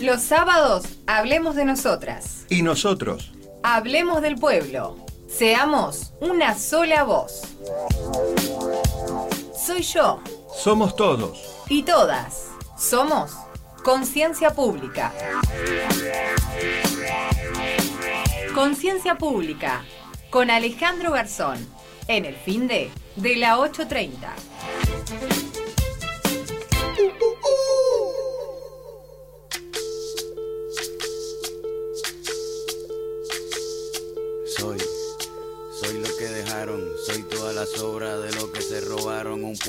Los sábados hablemos de nosotras. Y nosotros. Hablemos del pueblo. Seamos una sola voz. Soy yo. Somos todos. Y todas. Somos Conciencia Pública. Conciencia Pública. Con Alejandro Garzón. En el fin de, de la 830.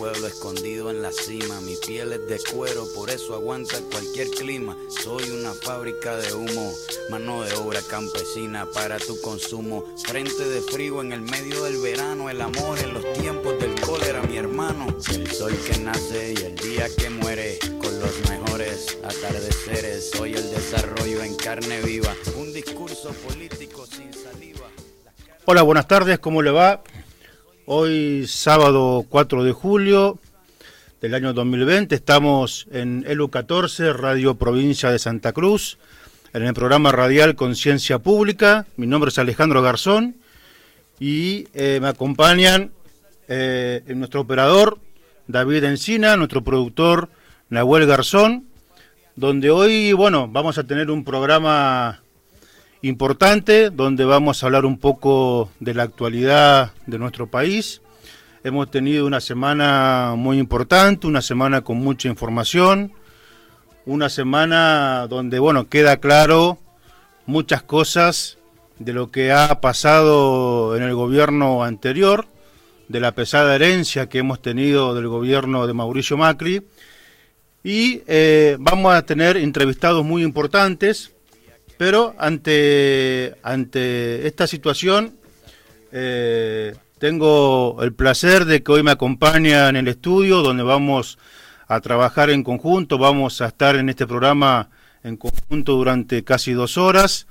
Pueblo escondido en la cima, mi piel es de cuero, por eso aguanta cualquier clima, soy una fábrica de humo, mano de obra campesina para tu consumo, frente de frío en el medio del verano, el amor en los tiempos del cólera, mi hermano, el sol que nace y el día que muere, con los mejores atardeceres, soy el desarrollo en carne viva, un discurso político sin saliva. Hola, buenas tardes, ¿cómo le va? Hoy sábado 4 de julio del año 2020 estamos en ELU 14, Radio Provincia de Santa Cruz, en el programa radial Conciencia Pública. Mi nombre es Alejandro Garzón y eh, me acompañan eh, nuestro operador David Encina, nuestro productor Nahuel Garzón, donde hoy, bueno, vamos a tener un programa importante donde vamos a hablar un poco de la actualidad de nuestro país. Hemos tenido una semana muy importante, una semana con mucha información, una semana donde, bueno, queda claro muchas cosas de lo que ha pasado en el gobierno anterior, de la pesada herencia que hemos tenido del gobierno de Mauricio Macri. Y eh, vamos a tener entrevistados muy importantes pero ante, ante esta situación, eh, tengo el placer de que hoy me acompaña en el estudio, donde vamos a trabajar en conjunto, vamos a estar en este programa en conjunto durante casi dos horas.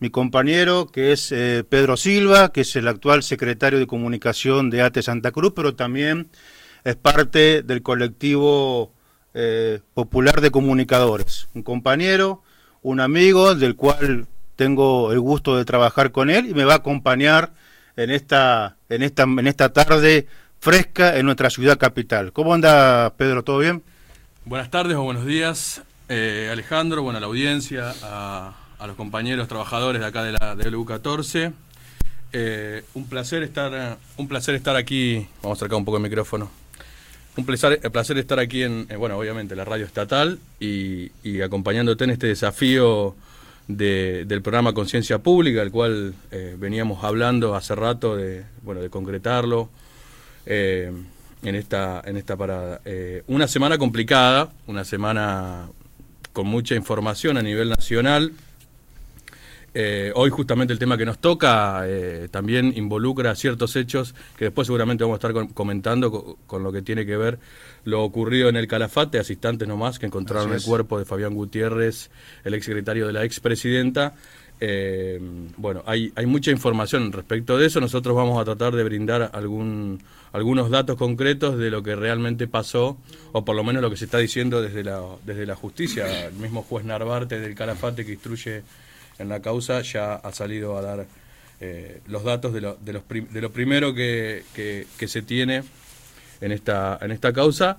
Mi compañero, que es eh, Pedro Silva, que es el actual secretario de comunicación de ATE Santa Cruz, pero también es parte del colectivo eh, popular de comunicadores. Un compañero un amigo del cual tengo el gusto de trabajar con él y me va a acompañar en esta, en esta, en esta tarde fresca en nuestra ciudad capital. ¿Cómo anda Pedro? ¿Todo bien? Buenas tardes o buenos días, eh, Alejandro, bueno, a la audiencia, a, los compañeros trabajadores de acá de la de LU14. Eh, un placer estar, un placer estar aquí. Vamos a acercar un poco el micrófono. Un placer, placer estar aquí en, eh, bueno, obviamente la radio estatal y, acompañándote en este desafío del programa Conciencia Pública, el cual eh, veníamos hablando hace rato de, bueno, de concretarlo eh, en, esta, en esta parada. una semana complicada, una semana con mucha información a nivel nacional. Eh, hoy justamente el tema que nos toca eh, también involucra ciertos hechos que después seguramente vamos a estar comentando con, lo que tiene que ver lo ocurrido en el Calafate, hace instantes nomás que encontraron el cuerpo de Fabián Gutiérrez, el exsecretario de la expresidenta. Eh, bueno, hay, hay mucha información respecto de eso. Nosotros vamos a tratar de brindar algún, algunos datos concretos de lo que realmente pasó, o por lo menos lo que se está diciendo desde la, desde la justicia. El mismo juez Narvarte del Calafate que instruye en la causa ya ha salido a dar eh, los datos de lo, de, los de lo primero que, que, se tiene en esta, en esta causa.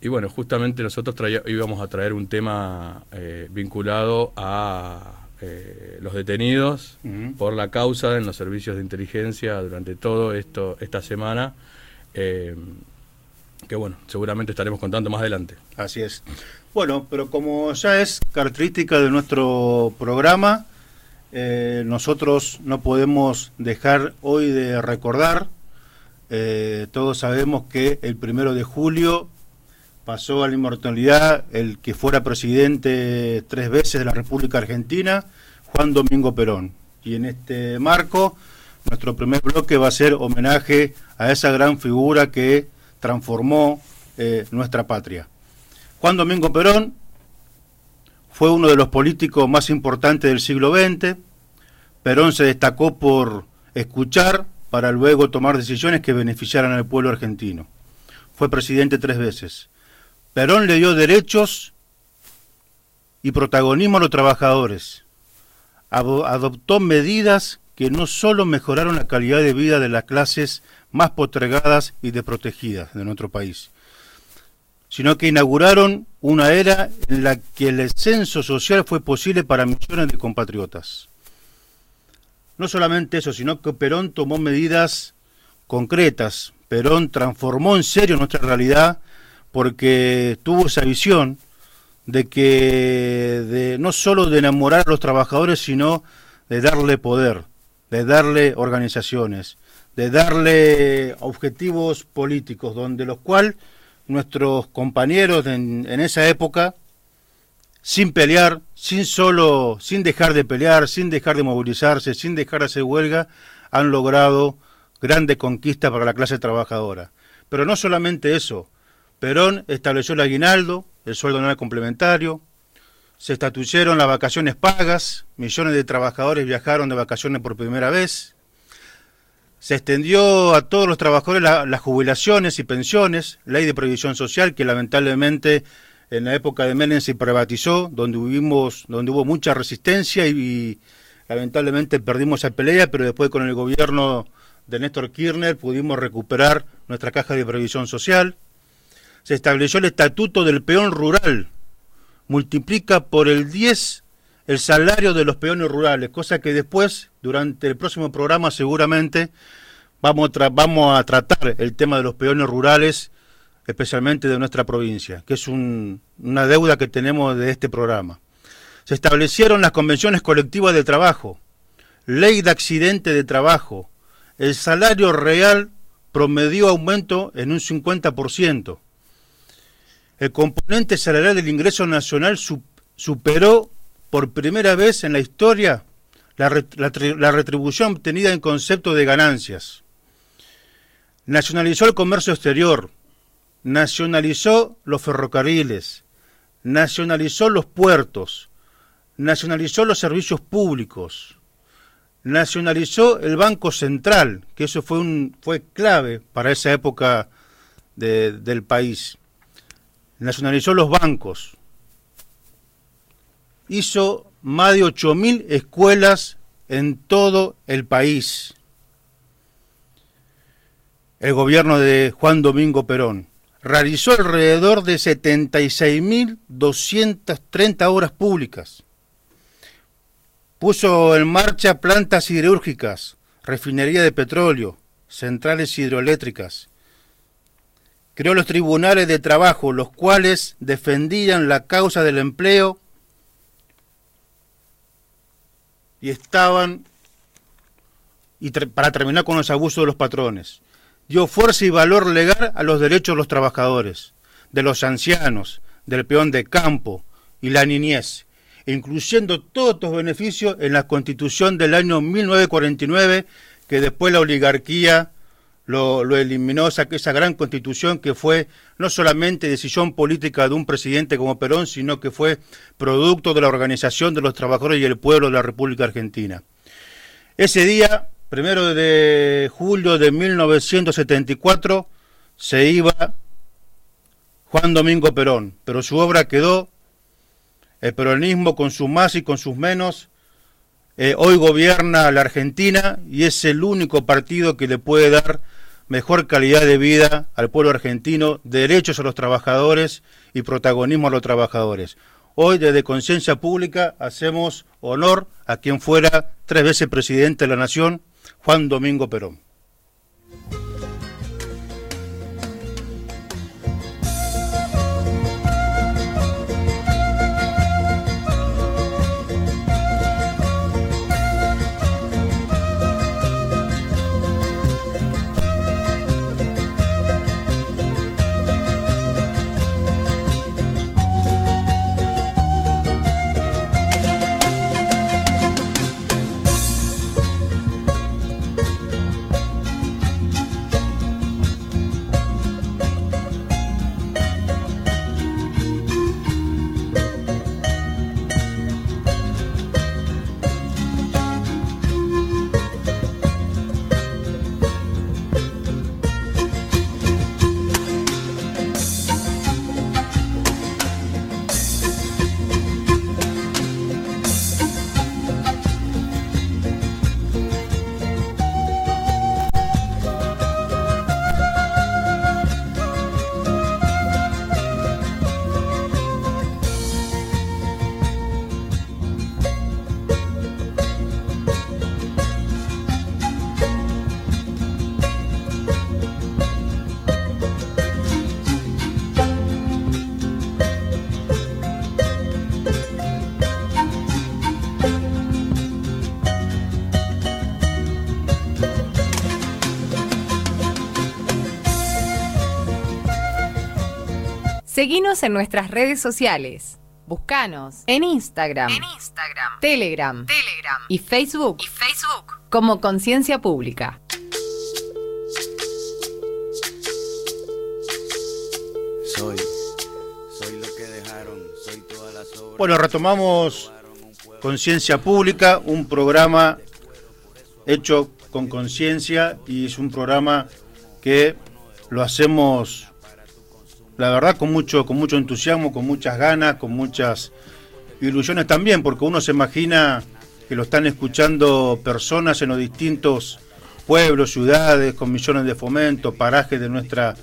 Y bueno, justamente nosotros íbamos a traer un tema eh, vinculado a eh, los detenidos por la causa en los servicios de inteligencia durante todo esto esta semana. Que bueno, seguramente estaremos contando más adelante. Así es. Bueno, pero como ya es característica de nuestro programa, eh, nosotros no podemos dejar hoy de recordar, eh, todos sabemos que el primero de julio pasó a la inmortalidad el que fuera presidente tres veces de la República Argentina, Juan Domingo Perón. Y en este marco, nuestro primer bloque va a ser homenaje a esa gran figura que transformó eh, nuestra patria. Juan Domingo Perón fue uno de los políticos más importantes del siglo XX. Perón se destacó por escuchar para luego tomar decisiones que beneficiaran al pueblo argentino. Fue presidente tres veces. Perón le dio derechos y protagonismo a los trabajadores. Adoptó medidas que no solo mejoraron la calidad de vida de las clases más postergadas y desprotegidas de nuestro país, sino que inauguraron una era en la que el ascenso social fue posible para millones de compatriotas. No solamente eso, sino que Perón tomó medidas concretas. Perón transformó en serio nuestra realidad porque tuvo esa visión de que de, no solo de enamorar a los trabajadores, sino de darle poder, de darle organizaciones, de darle objetivos políticos, donde los cuales nuestros compañeros en, en, esa época, sin pelear, sin solo, sin dejar de pelear, sin dejar de movilizarse, sin dejar de hacer huelga, han logrado grandes conquistas para la clase trabajadora. Pero no solamente eso, Perón estableció el aguinaldo, el sueldo anual complementario, se estatuyeron las vacaciones pagas, millones de trabajadores viajaron de vacaciones por primera vez, se extendió a todos los trabajadores las jubilaciones y pensiones, ley de previsión social que lamentablemente en la época de Menem se privatizó, donde, donde hubo mucha resistencia y, y lamentablemente perdimos esa pelea, pero después con el gobierno de Néstor Kirchner pudimos recuperar nuestra caja de previsión social. Se estableció el estatuto del peón rural, multiplica por el 10 el salario de los peones rurales, cosa que después, durante el próximo programa seguramente, vamos a, tratar el tema de los peones rurales, especialmente de nuestra provincia, que es una deuda que tenemos de este programa. Se establecieron las convenciones colectivas de trabajo, ley de accidente de trabajo, el salario real promedió aumento en un 50%. El componente salarial del ingreso nacional superó por primera vez en la historia la, retribución obtenida en concepto de ganancias. Nacionalizó el comercio exterior, nacionalizó los ferrocarriles, nacionalizó los puertos, nacionalizó los servicios públicos, nacionalizó el Banco Central, que eso fue, un, fue clave para esa época del país. Nacionalizó los bancos, hizo más de 8.000 escuelas en todo el país. El gobierno de Juan Domingo Perón realizó alrededor de 76.230 obras públicas. Puso en marcha plantas siderúrgicas, refinería de petróleo, centrales hidroeléctricas. Creó los tribunales de trabajo, los cuales defendían la causa del empleo y estaban y para terminar con los abusos de los patrones. Dio fuerza y valor legal a los derechos de los trabajadores, de los ancianos, del peón de campo y la niñez, incluyendo todos estos beneficios en la constitución del año 1949, que después la oligarquía lo, eliminó, esa, esa gran constitución que fue no solamente decisión política de un presidente como Perón, sino que fue producto de la organización de los trabajadores y el pueblo de la República Argentina. Ese día, primero de julio de 1974, se iba Juan Domingo Perón, pero su obra quedó, el peronismo con sus más y con sus menos, eh, hoy gobierna la Argentina y es el único partido que le puede dar mejor calidad de vida al pueblo argentino, derechos a los trabajadores y protagonismo a los trabajadores. Hoy desde Conciencia Pública hacemos honor a quien fuera tres veces presidente de la Nación, Juan Domingo Perón. Seguinos en nuestras redes sociales. Búscanos en Instagram, Telegram, y Facebook, como Conciencia Pública. Soy, soy lo que dejaron, soy todas las obras. Bueno, retomamos Conciencia Pública, un programa hecho con conciencia y es un programa que lo hacemos, la verdad, con mucho, con mucho entusiasmo, con muchas ganas, con muchas ilusiones también, porque uno se imagina que lo están escuchando personas en los distintos pueblos, ciudades, con millones de fomento, parajes de nuestra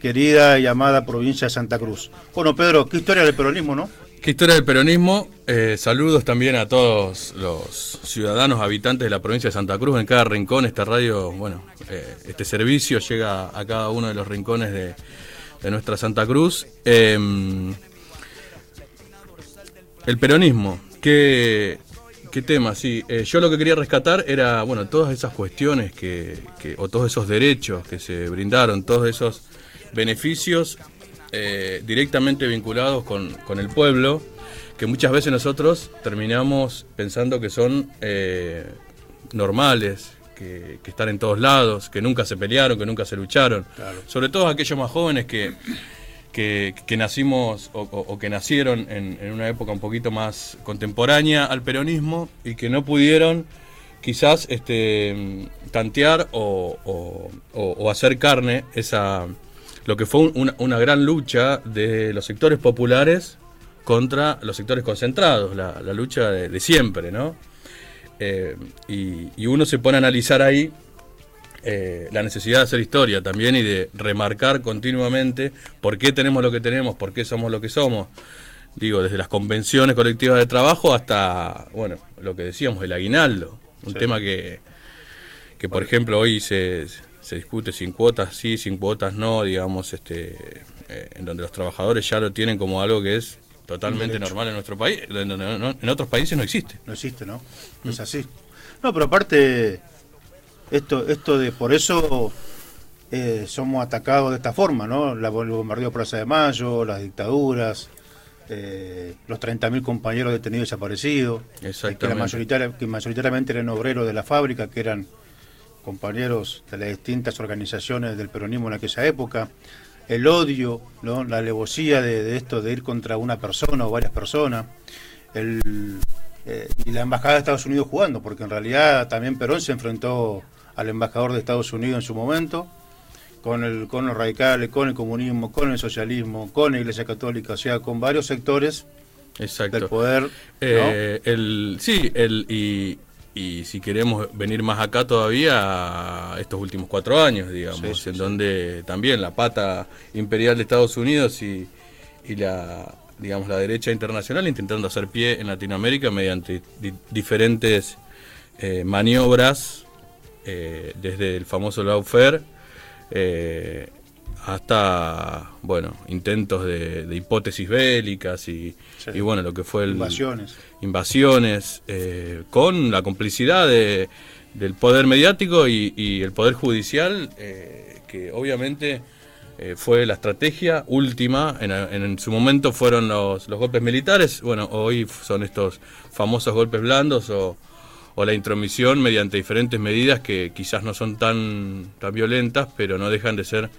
querida y amada provincia de Santa Cruz. Bueno, Pedro, qué historia del peronismo, ¿no? Qué historia del peronismo. Eh, saludos también a todos los ciudadanos habitantes de la provincia de Santa Cruz. En cada rincón esta radio, bueno, eh, este servicio llega a cada uno de los rincones de, de nuestra Santa Cruz. Eh, el peronismo, qué, qué tema, sí. Eh, yo lo que quería rescatar era, bueno, todas esas cuestiones que, que, o todos esos derechos que se brindaron, todos esos beneficios eh, directamente vinculados con, con, el pueblo, que muchas veces nosotros terminamos pensando que son eh, normales, que, que, están en todos lados, que nunca se pelearon, que nunca se lucharon. Claro. Sobre todo aquellos más jóvenes que, que, que nacimos o, o, que nacieron en, en, una época un poquito más contemporánea al peronismo y que no pudieron quizás este, tantear o, o hacer carne esa lo que fue una, una, gran lucha de los sectores populares contra los sectores concentrados, la, la lucha de, de, siempre, ¿no? Eh, y, y, uno se pone a analizar ahí eh, la necesidad de hacer historia también y de remarcar continuamente por qué tenemos lo que tenemos, por qué somos lo que somos. Digo, desde las convenciones colectivas de trabajo hasta, bueno, lo que decíamos, el aguinaldo, un sí. tema que, que, por ejemplo, hoy se, se discute sin cuotas sí, sin cuotas no, digamos, este, eh, en donde los trabajadores ya lo tienen como algo que es totalmente normal en nuestro país, en, otros países no existe. No existe, ¿no? No es así. No, pero aparte, esto, esto de, por eso eh, somos atacados de esta forma, ¿no? La, el bombardeo Plaza de Mayo, las dictaduras, eh, los 30.000 compañeros detenidos desaparecidos, que, la mayoritaria, que mayoritariamente eran obreros de la fábrica, que eran compañeros de las distintas organizaciones del peronismo en aquella época, el odio, ¿no? la alevosía de, de, esto de ir contra una persona o varias personas, el, eh, y la embajada de Estados Unidos jugando, porque en realidad también Perón se enfrentó al embajador de Estados Unidos en su momento, con, el, con los radicales, con el comunismo, con el socialismo, con la Iglesia Católica, o sea, con varios sectores Exacto. del poder. ¿no? Eh, el, sí, el, y, y si queremos venir más acá todavía, estos últimos cuatro años, digamos, sí, sí, en donde también la pata imperial de Estados Unidos y, y, la digamos la derecha internacional intentando hacer pie en Latinoamérica mediante di diferentes eh, maniobras, eh, desde el famoso lawfare eh, hasta bueno intentos de, de hipótesis bélicas y, sí. y, bueno lo que fue el invasiones. invasiones eh, con la complicidad de, del poder mediático y, y el poder judicial eh, que obviamente eh, fue la estrategia última. En, en, en su momento fueron los, los, golpes militares. Bueno hoy son estos famosos golpes blandos o, o la intromisión mediante diferentes medidas que quizás no son tan tan violentas pero no dejan de ser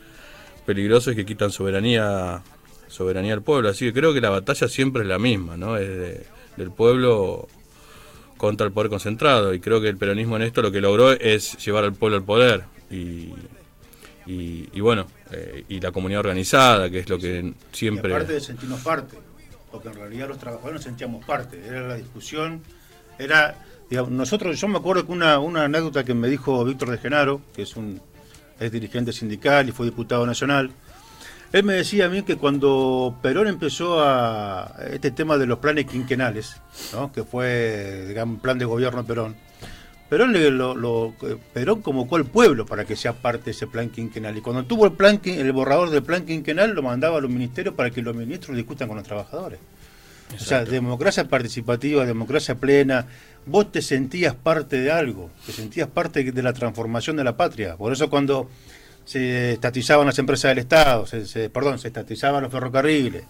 peligrosos que quitan soberanía soberanía al pueblo. Así que creo que la batalla siempre es la misma, ¿no? Es de, del pueblo contra el poder concentrado. Y creo que el peronismo en esto lo que logró es llevar al pueblo al poder. Y, y, y bueno, eh, y la comunidad organizada, que es lo que siempre... Y aparte de sentirnos parte, porque en realidad los trabajadores nos sentíamos parte. Era la discusión, era... Digamos, nosotros, yo me acuerdo que una, una anécdota que me dijo Víctor de Genaro, que es un es dirigente sindical y fue diputado nacional. Él me decía a mí que cuando Perón empezó a este tema de los planes quinquenales, ¿no? que fue digamos, un plan de gobierno de Perón, Perón, le, lo, lo, Perón convocó al pueblo para que sea parte de ese plan quinquenal. Y cuando tuvo el, plan, el borrador del plan quinquenal, lo mandaba a los ministerios para que los ministros discutan con los trabajadores. Exacto. O sea, democracia participativa, democracia plena, vos te sentías parte de algo, te sentías parte de la transformación de la patria. Por eso cuando se estatizaban las empresas del Estado, se, perdón, se estatizaban los ferrocarriles,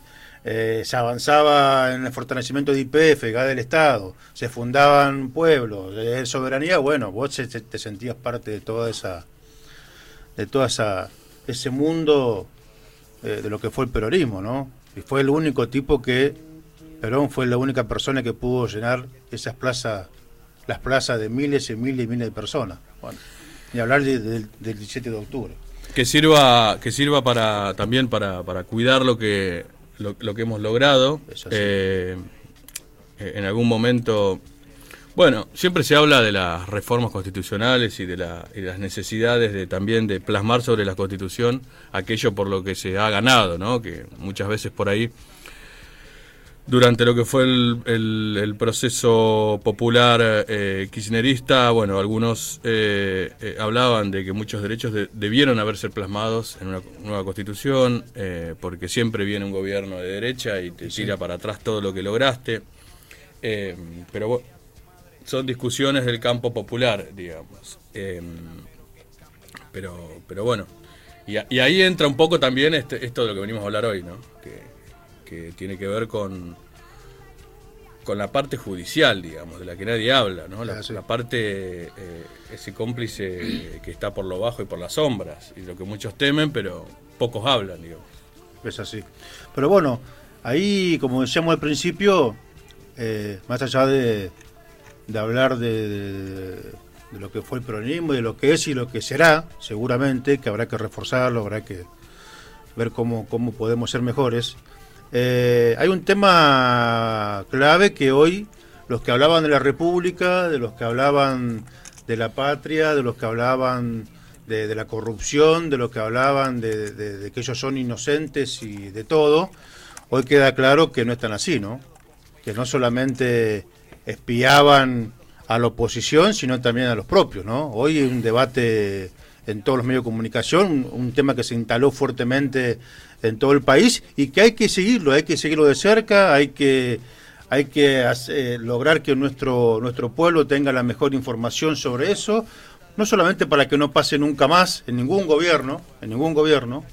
eh, se avanzaba en el fortalecimiento de IPF, GA del Estado, se fundaban pueblos, de soberanía, bueno, vos te, sentías parte de toda esa, de toda esa, ese mundo eh, de lo que fue el peronismo, ¿no? Y fue el único tipo que, Perón fue la única persona que pudo llenar esas plazas, las plazas de miles y miles y miles de personas. Bueno, y hablar del 17 de octubre. Que sirva, que sirva para también para, para cuidar lo que lo, que hemos logrado. Eh, en algún momento, bueno, siempre se habla de las reformas constitucionales y de, la, y las necesidades de también de plasmar sobre la Constitución aquello por lo que se ha ganado, ¿no? Que muchas veces por ahí durante lo que fue el, proceso popular eh, kirchnerista, bueno, algunos eh, eh, hablaban de que muchos derechos debieron haberse plasmados en una nueva constitución, eh, porque siempre viene un gobierno de derecha y te tira para atrás todo lo que lograste. pero son discusiones del campo popular, digamos. pero, pero bueno, y, ahí entra un poco también este, esto de lo que venimos a hablar hoy, ¿no? Que, que tiene que ver con, con la parte judicial, digamos, de la que nadie habla, ¿no? La, ah, parte, eh, ese cómplice que está por lo bajo y por las sombras, y lo que muchos temen, pero pocos hablan, digamos. Es así. Pero bueno, ahí, como decíamos al principio, eh, más allá de, de hablar de, de, lo que fue el peronismo, de lo que es y lo que será, seguramente, que habrá que reforzarlo, habrá que ver cómo, cómo podemos ser mejores. Eh, hay un tema clave que hoy los que hablaban de la República, de los que hablaban de la patria, de los que hablaban de, la corrupción, de los que hablaban de, que ellos son inocentes y de todo, hoy queda claro que no están así, ¿no? Que no solamente espiaban a la oposición, sino también a los propios, ¿no? Hoy hay un debate en todos los medios de comunicación, un tema que se instaló fuertemente en todo el país y que hay que seguirlo, hay que seguirlo de cerca, hay que hay que lograr que nuestro nuestro pueblo tenga la mejor información sobre eso, no solamente para que no pase nunca más en ningún gobierno, en ningún gobierno,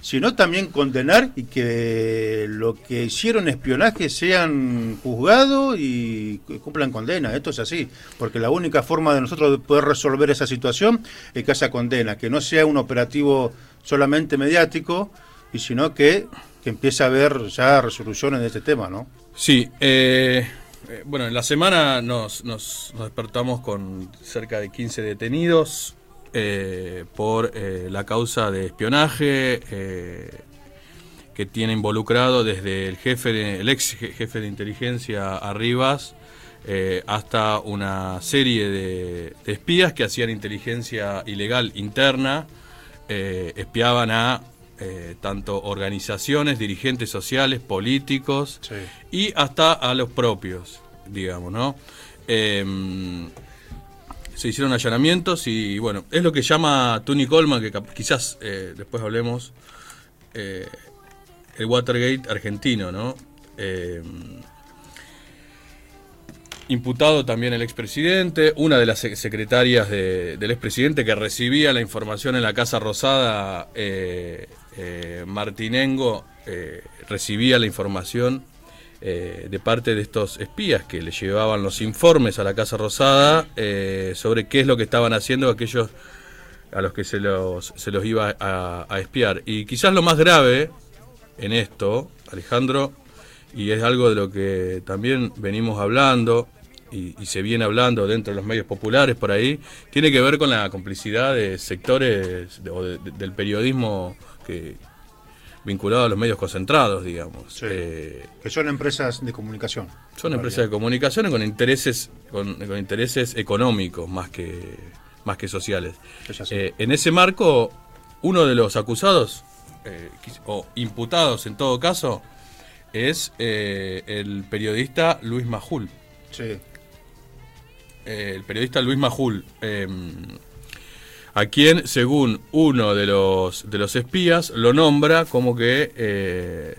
sino también condenar y que lo que hicieron espionaje sean juzgados y cumplan condena. Esto es así, porque la única forma de nosotros poder resolver esa situación es que haya condena, que no sea un operativo solamente mediático, y sino que, que empiece a haber ya resoluciones de este tema, ¿no? Sí, eh, eh, bueno, en la semana nos, nos, despertamos con cerca de 15 detenidos eh, por la causa de espionaje que tiene involucrado desde el jefe, de, el ex jefe de inteligencia Arribas hasta una serie de, de, espías que hacían inteligencia ilegal interna, espiaban a eh, tanto organizaciones, dirigentes sociales, políticos y hasta a los propios, digamos, ¿no? Em, se hicieron allanamientos y bueno, es lo que llama Tony Coleman, que quizás eh, después hablemos, eh, el Watergate argentino, ¿no? Em, imputado también el expresidente, una de las secretarias del expresidente que recibía la información en la Casa Rosada eh, Martinengo eh, recibía la información eh, de parte de estos espías que le llevaban los informes a la Casa Rosada sobre qué es lo que estaban haciendo aquellos a los que se los, se los iba a, espiar. Y quizás lo más grave en esto, Alejandro, y es algo de lo que también venimos hablando y, se viene hablando dentro de los medios populares por ahí, tiene que ver con la complicidad de sectores del periodismo que, vinculado a los medios concentrados, digamos. Eh, que son empresas de comunicación. Son empresas de comunicación con intereses, con, intereses económicos más que, más que sociales. Eh, en ese marco, uno de los acusados, eh, o imputados en todo caso, es el periodista Luis Majul. Sí. el periodista Luis Majul em, a quien, según uno de los, de los espías, lo nombra como que eh,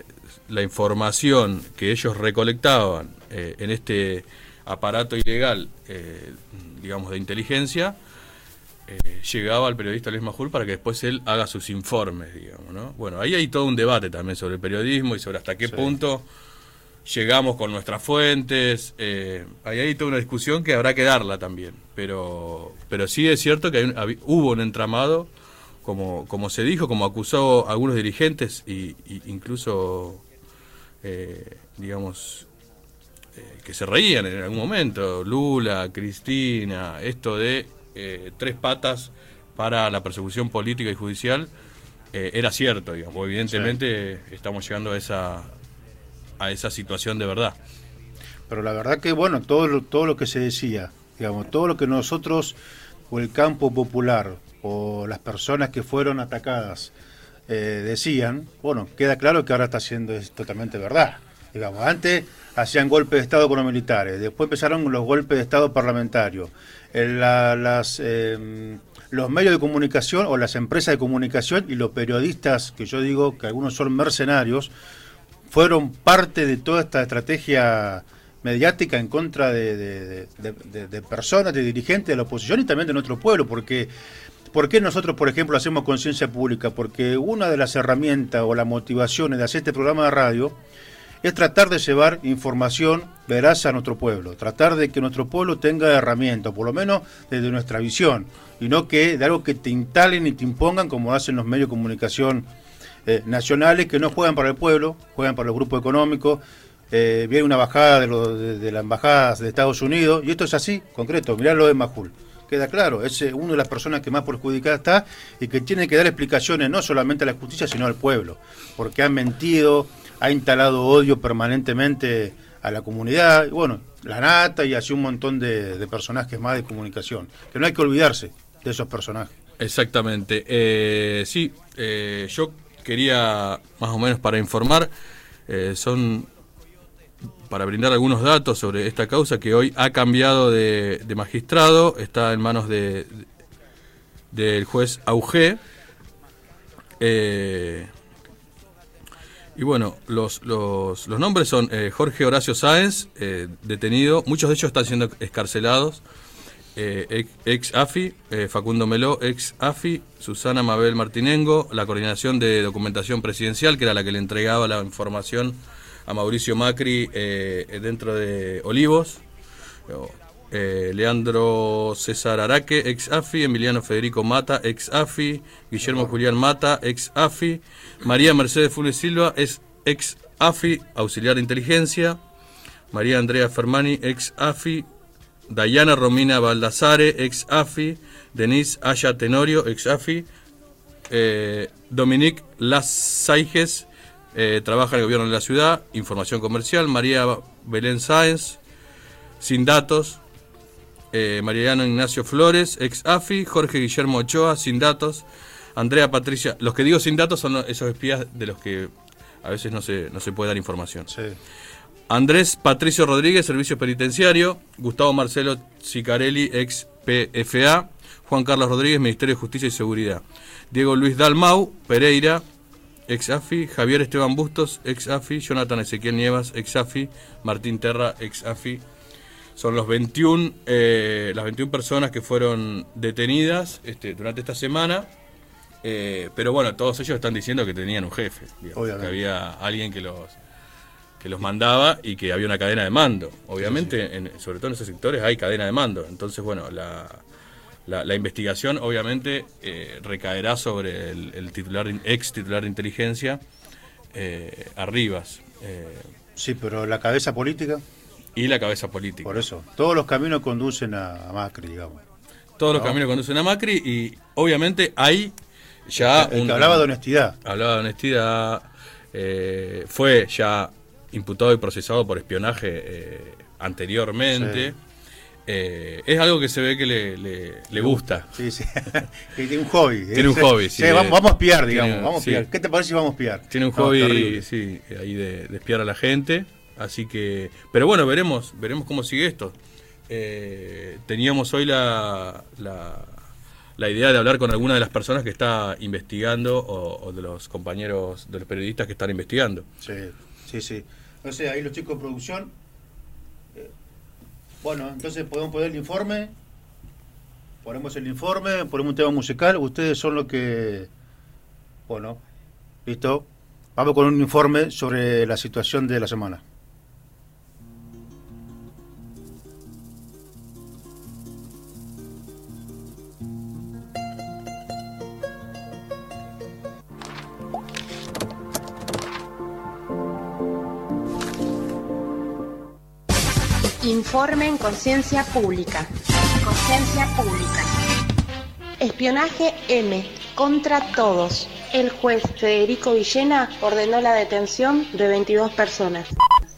la información que ellos recolectaban eh, en este aparato ilegal, eh, digamos, de inteligencia, llegaba al periodista Luis Majul para que después él haga sus informes, digamos, ¿no? Bueno, ahí hay todo un debate también sobre el periodismo y sobre hasta qué punto llegamos con nuestras fuentes. Eh, ahí hay toda una discusión que habrá que darla también. Pero, pero sí es cierto que hubo un entramado, como, como se dijo, como acusó algunos dirigentes e incluso, eh, digamos, eh, que se reían en algún momento. Lula, Cristina, esto de tres patas para la persecución política y judicial. era cierto, digamos, evidentemente estamos llegando a esa, a esa situación de verdad. Pero la verdad que, bueno, todo lo, todo lo que se decía, digamos, todo lo que nosotros, o el campo popular, o las personas que fueron atacadas, eh, decían, bueno, queda claro que ahora está siendo totalmente verdad. Digamos, antes hacían golpes de Estado con los militares, después empezaron los golpes de Estado parlamentarios. las, em, los medios de comunicación o las empresas de comunicación y los periodistas, que yo digo que algunos son mercenarios, fueron parte de toda esta estrategia mediática en contra de, personas, de dirigentes de la oposición y también de nuestro pueblo, porque ¿por qué nosotros, por ejemplo, hacemos conciencia pública? Porque una de las herramientas o las motivaciones de hacer este programa de radio es tratar de llevar información veraz a nuestro pueblo, tratar de que nuestro pueblo tenga herramientas, por lo menos desde nuestra visión, y no que de algo que te instalen y te impongan como hacen los medios de comunicación eh, nacionales que no juegan para el pueblo, juegan para los grupos económicos. Eh, viene una bajada de, de, las embajadas de Estados Unidos, y esto es así, concreto, mirá lo de Majul. Queda claro, es eh, una de las personas que más perjudicada está y que tiene que dar explicaciones no solamente a la justicia, sino al pueblo, porque ha mentido, ha instalado odio permanentemente a la comunidad, bueno, la nata y así un montón de, personajes más de comunicación, que no hay que olvidarse de esos personajes. Exactamente. Sí, yo quería más o menos para informar, eh, son para brindar algunos datos sobre esta causa que hoy ha cambiado de, magistrado, está en manos de, del juez Auge. Eh, y bueno, los, los, los nombres son eh, Jorge Horacio Sáenz, detenido, muchos de ellos están siendo escarcelados eh, ex AFI, eh, Facundo Meló, ex AFI, Susana Mabel Martinengo, la coordinación de documentación presidencial, que era la que le entregaba la información a Mauricio Macri eh, dentro de Olivos, Leandro César Araque, ex AFI, Emiliano Federico Mata, ex AFI, Guillermo Julián Mata, ex AFI, María Mercedes Funes Silva, es ex AFI, auxiliar de inteligencia, María Andrea Fermani, ex AFI, Dayana Romina Baldassare, ex AFI, Denise Aya Tenorio, ex AFI, eh, Dominique Las eh, trabaja en el gobierno de la ciudad, información comercial, María Belén Sáenz, sin datos, eh, Mariano Ignacio Flores, ex AFI, Jorge Guillermo Ochoa, sin datos, Andrea Patricia, los que digo sin datos son esos espías de los que a veces no se, no se puede dar información. Sí. Andrés Patricio Rodríguez, Servicio Penitenciario. Gustavo Marcelo Cicarelli, ex PFA. Juan Carlos Rodríguez, Ministerio de Justicia y Seguridad. Diego Luis Dalmau, Pereira, ex AFI. Javier Esteban Bustos, ex AFI. Jonathan Ezequiel Nievas, ex AFI. Martín Terra, ex AFI. Son los 21, eh, las 21 personas que fueron detenidas este, durante esta semana. Eh, pero bueno, todos ellos están diciendo que tenían un jefe. que había alguien que los que los mandaba y que había una cadena de mando. Obviamente, En, sobre todo en esos sectores hay cadena de mando. Entonces, bueno, la, la, investigación obviamente eh, recaerá sobre el, titular, ex titular de inteligencia, eh, Arribas. Eh, sí, pero la cabeza política. Y la cabeza política. Por eso, todos los caminos conducen a, Macri, digamos. Todos los caminos conducen a Macri y obviamente hay ya... El, que hablaba de honestidad. Hablaba de honestidad. fue ya imputado y procesado por espionaje eh, anteriormente. Eh, es algo que se ve que le, gusta. Sí, sí. tiene un hobby. Tiene un hobby, sí. vamos, a espiar, digamos. vamos a espiar. ¿Qué te parece si vamos a espiar? Tiene un hobby, sí, ahí de, espiar a la gente. Así que. Pero bueno, veremos, veremos cómo sigue esto. Eh, teníamos hoy la, la, idea de hablar con alguna de las personas que está investigando o, o de los compañeros, de los periodistas que están investigando. Sí, sí, sí. No sé, ahí los chicos de producción. Eh, bueno, entonces podemos poner el informe. Ponemos el informe, ponemos un tema musical, ustedes son los que... Bueno, listo. Vamos con un informe sobre la situación de la semana. Informe en Conciencia Pública. Conciencia Pública. Espionaje M. Contra todos. El juez Federico Villena ordenó la detención de 22 personas.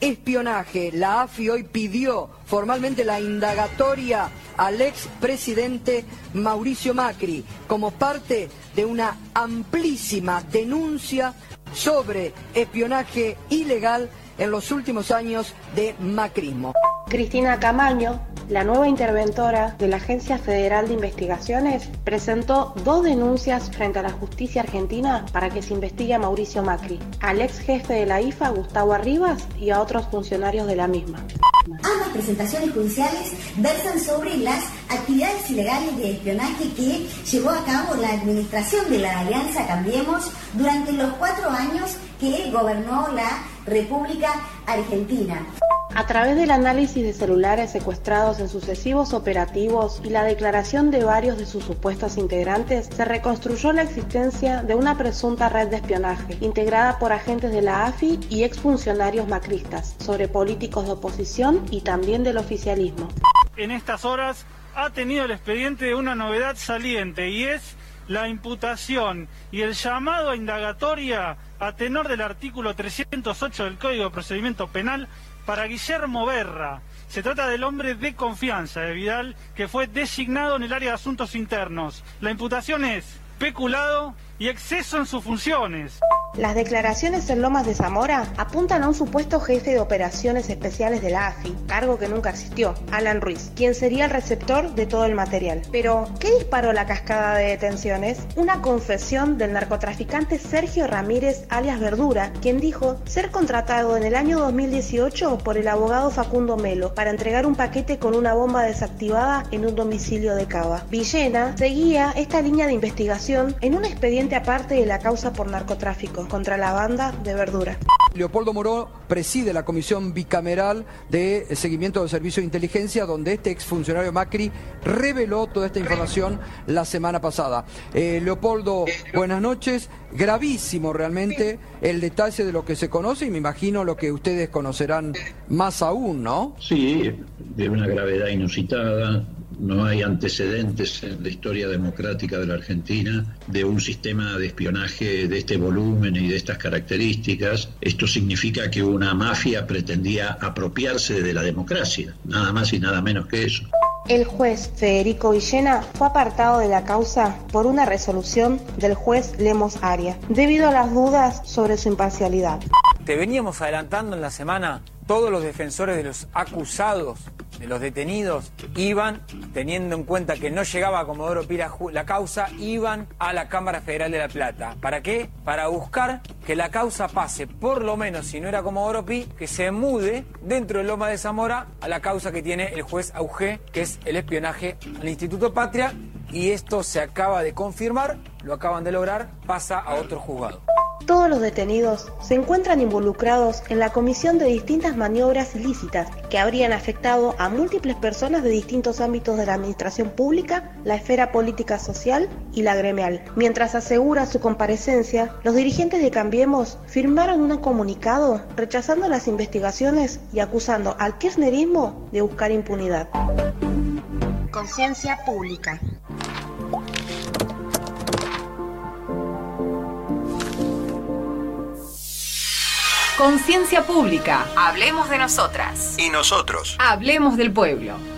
Espionaje. La AFI hoy pidió formalmente la indagatoria al expresidente Mauricio Macri como parte de una amplísima denuncia sobre espionaje ilegal en los últimos años de macrismo. Cristina Camaño, la nueva interventora de la Agencia Federal de Investigaciones, presentó dos denuncias frente a la justicia argentina para que se investigue a Mauricio Macri, al ex jefe de la IFA, Gustavo Arribas, y a otros funcionarios de la misma. Ambas presentaciones judiciales versan sobre las actividades ilegales de espionaje que llevó a cabo la administración de la Alianza Cambiemos durante los cuatro años que gobernó la República Argentina. A través del análisis de celulares secuestrados en sucesivos operativos y la declaración de varios de sus supuestos integrantes, se reconstruyó la existencia de una presunta red de espionaje, integrada por agentes de la AFI y exfuncionarios macristas, sobre políticos de oposición y también del oficialismo. En estas horas ha tenido el expediente una novedad saliente y es la imputación y el llamado a indagatoria a tenor del artículo 308 del Código de Procedimiento Penal para Guillermo Berra. Se trata del hombre de confianza de Vidal que fue designado en el área de asuntos internos. La imputación es peculado y exceso en sus funciones. Las declaraciones en Lomas de Zamora apuntan a un supuesto jefe de operaciones especiales de la AFI, cargo que nunca existió, Alan Ruiz, quien sería el receptor de todo el material. Pero, ¿qué disparó la cascada de detenciones? Una confesión del narcotraficante Sergio Ramírez alias Verdura, quien dijo ser contratado en el año 2018 por el abogado Facundo Melo para entregar un paquete con una bomba desactivada en un domicilio de Cava. Villena seguía esta línea de investigación en un expediente aparte de la causa por narcotráfico contra la banda de Verdura. Leopoldo Moró preside la comisión bicameral de seguimiento del servicio de inteligencia, donde este exfuncionario Macri reveló toda esta información la semana pasada. Eh, Leopoldo, buenas noches. Gravísimo realmente el detalle de lo que se conoce y me imagino lo que ustedes conocerán más aún, ¿no? Sí, de una gravedad inusitada, no hay antecedentes en la historia democrática de la Argentina de un sistema de espionaje de este volumen y de estas características. Esto significa que una mafia pretendía apropiarse de la democracia, nada más y nada menos que eso. El juez Federico Villena fue apartado de la causa por una resolución del juez Lemos Aria, debido a las dudas sobre su imparcialidad. Te veníamos adelantando en la semana, todos los defensores de los acusados, de los detenidos, iban, teniendo en cuenta que no llegaba a Comodoro Pi la, la causa, iban a la Cámara Federal de La Plata. ¿Para qué? Para buscar que la causa pase, por lo menos, si no era Comodoro Pi, que se mude dentro de Loma de Zamora a la causa que tiene el juez Auge, que es el espionaje al Instituto Patria, y esto se acaba de confirmar, lo acaban de lograr, pasa a otro juzgado. Todos los detenidos se encuentran involucrados en la comisión de distintas maniobras ilícitas que habrían afectado a múltiples personas de distintos ámbitos de la administración pública, la esfera política social y la gremial. Mientras asegura su comparecencia, los dirigentes de Cambiemos firmaron un comunicado rechazando las investigaciones y acusando al kirchnerismo de buscar impunidad. Conciencia pública. Conciencia pública. Hablemos de nosotras. Y nosotros. Hablemos del pueblo.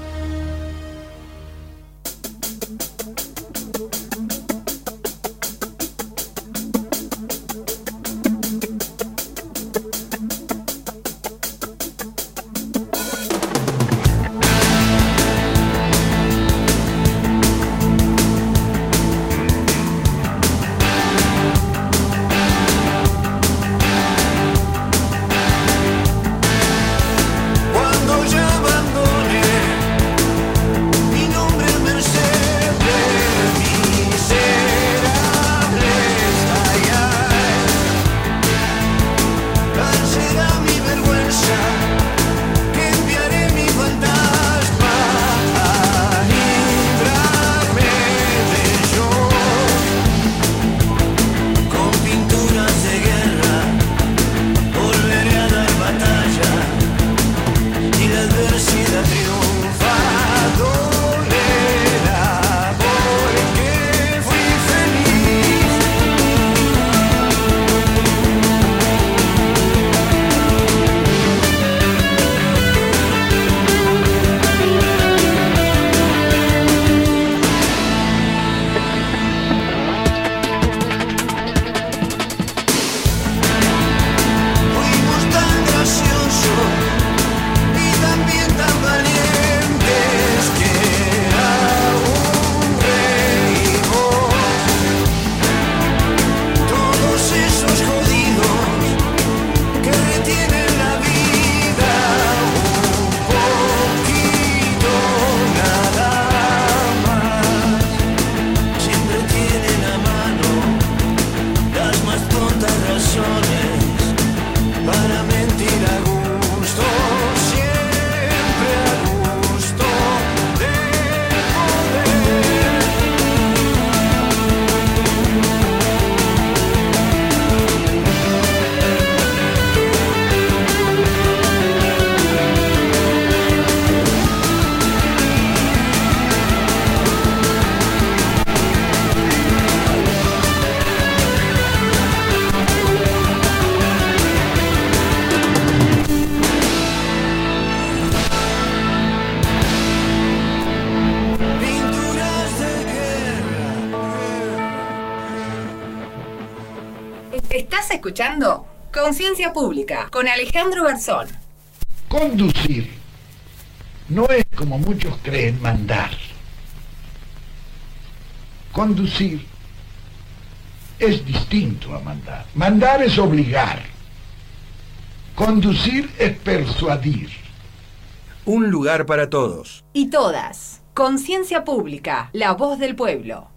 Pública con Alejandro Garzón. Conducir no es como muchos creen mandar. Conducir es distinto a mandar. Mandar es obligar. Conducir es persuadir. Un lugar para todos. Y todas. Conciencia Pública, la voz del pueblo.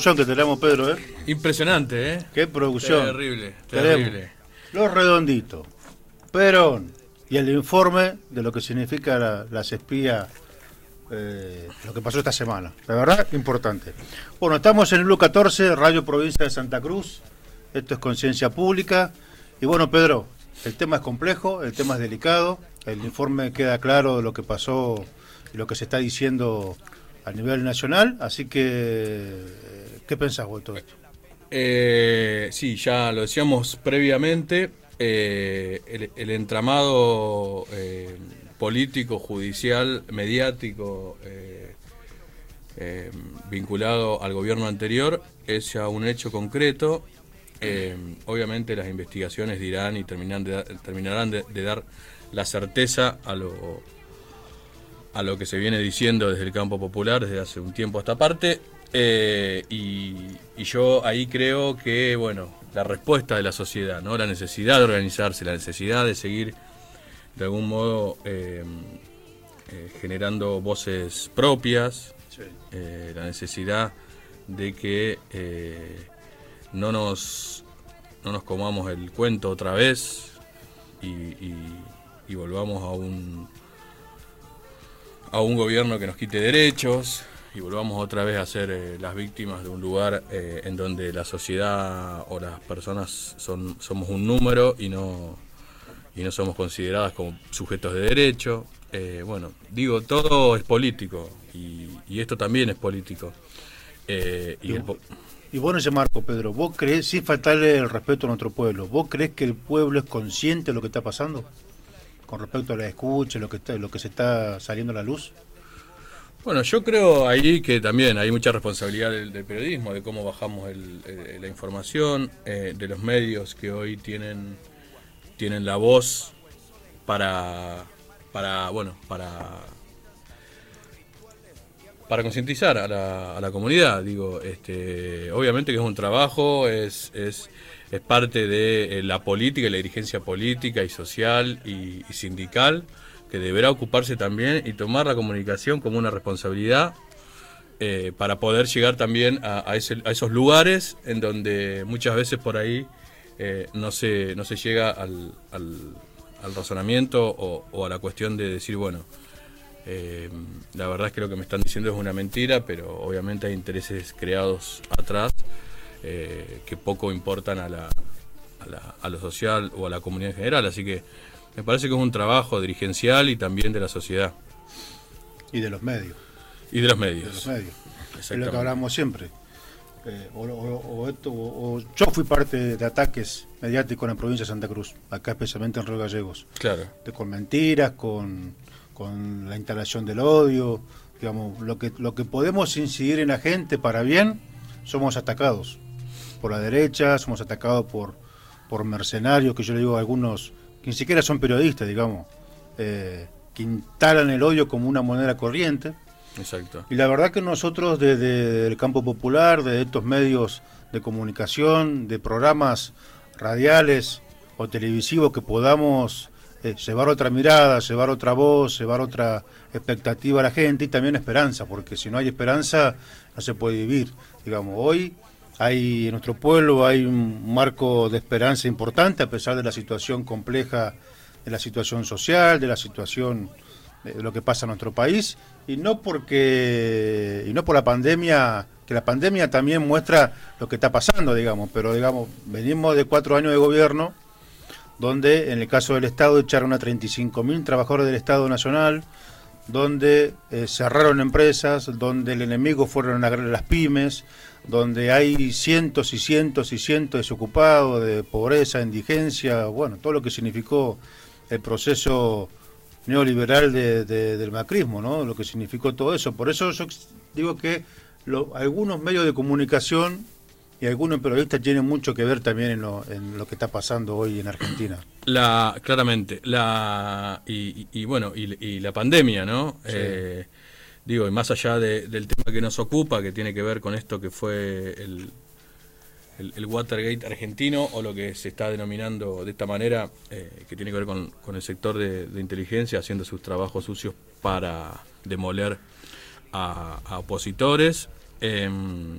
Producción que tenemos, Pedro, ¿eh? Impresionante, ¿eh? Qué producción. Terrible, terrible. Los redonditos, Perón y el informe de lo que significa la- las espías, eh, lo que pasó esta semana. La verdad, importante. Bueno, estamos en el U14, Radio Provincia de Santa Cruz. Esto es Conciencia Pública. Y bueno, Pedro, el tema es complejo, el tema es delicado. El informe queda claro de lo que pasó y lo que se está diciendo a nivel nacional. Así que, eh, ¿qué pensás vos de todo esto? Eh, sí, ya lo decíamos previamente, eh, el, entramado político, judicial, mediático, vinculado al gobierno anterior es ya un hecho concreto. Obviamente las investigaciones dirán y terminan de terminarán de, de dar la certeza a lo, a lo que se viene diciendo desde el campo popular desde hace un tiempo a esta parte. Eh, y, y yo ahí creo que, bueno, la respuesta de la sociedad, ¿no? La necesidad de organizarse, la necesidad de seguir de algún modo eh, eh, generando voces propias, la necesidad de que no nos no nos comamos el cuento otra vez y, y- y volvamos a un a un gobierno que nos quite derechos y volvamos otra vez a ser eh, las víctimas de un lugar eh, en donde la sociedad o las personas son somos un número y no y no somos consideradas como sujetos de derecho. Eh, bueno, digo, todo es político y, y esto también es político. Eh, y el po- Y vos en ese marco, Pedro, ¿vos crees, sin faltarle el respeto a nuestro pueblo, ¿vos crees que el pueblo es consciente de lo que está pasando? Con respecto a la escucha, lo que, está, lo que se está saliendo a la luz. Bueno, yo creo ahí que también hay mucha responsabilidad del, periodismo, de cómo bajamos el- la información, eh, de los medios que hoy tienen, tienen la voz para, para bueno, para, para concientizar a la, comunidad. Digo, este, obviamente que es un trabajo, es, es parte de eh, la política y la dirigencia política y social y, sindical que deberá ocuparse también y tomar la comunicación como una responsabilidad eh, para poder llegar también a, esos lugares en donde muchas veces por ahí eh, no, se, no se llega al, al- razonamiento o, a la cuestión de decir, bueno, la verdad es que lo que me están diciendo es una mentira, pero obviamente hay intereses creados atrás eh, que poco importan a, la, a, la- a lo social o a la comunidad en general. Así que me parece que es un trabajo dirigencial y también de la sociedad. Y de los medios. Y de los De medios. los medios. Es lo que hablamos siempre. Eh, o, o- o esto, o- o- yo fui parte de ataques mediáticos en la provincia de Santa Cruz, acá especialmente en Río Gallegos. Claro. De- con mentiras, con, con la instalación del odio. Digamos, lo que, lo que podemos incidir en la gente para bien, somos atacados por la derecha, somos atacados por, por mercenarios, que yo le digo a algunos que ni siquiera son periodistas, digamos, eh, que instalan el odio como una moneda corriente. Exacto. Y la verdad que nosotros desde el campo popular, de estos medios de comunicación, de programas radiales o televisivos que podamos eh, llevar otra mirada, llevar otra voz, llevar otra expectativa a la gente y también esperanza, porque si no hay esperanza no se puede vivir. Digamos, hoy hay en nuestro pueblo hay un marco de esperanza importante a pesar de la situación compleja, de la situación social, de la situación de lo que pasa en nuestro país. Y no porque y no por la pandemia que la pandemia también muestra lo que está pasando digamos pero digamos venimos de cuatro años de gobierno donde en el caso del Estado echaron a 35.000 trabajadores del Estado Nacional donde eh, cerraron empresas donde el enemigo fueron las pymes donde hay cientos y cientos y cientos de desocupados, de pobreza, indigencia, bueno, todo lo que significó el proceso neoliberal de, del macrismo, ¿no? Lo que significó todo eso. Por eso yo digo que algunos medios de comunicación y algunos periodistas tienen mucho que ver también en lo, en lo que está pasando hoy en Argentina. La, claramente, la y, bueno, y, la pandemia, ¿no? Eh, digo, y más allá del tema que nos ocupa, que tiene que ver con esto que fue el, el, Watergate argentino, o lo que se está denominando de esta manera, eh, que tiene que ver con, el sector de, inteligencia haciendo sus trabajos sucios para demoler a, opositores. Em,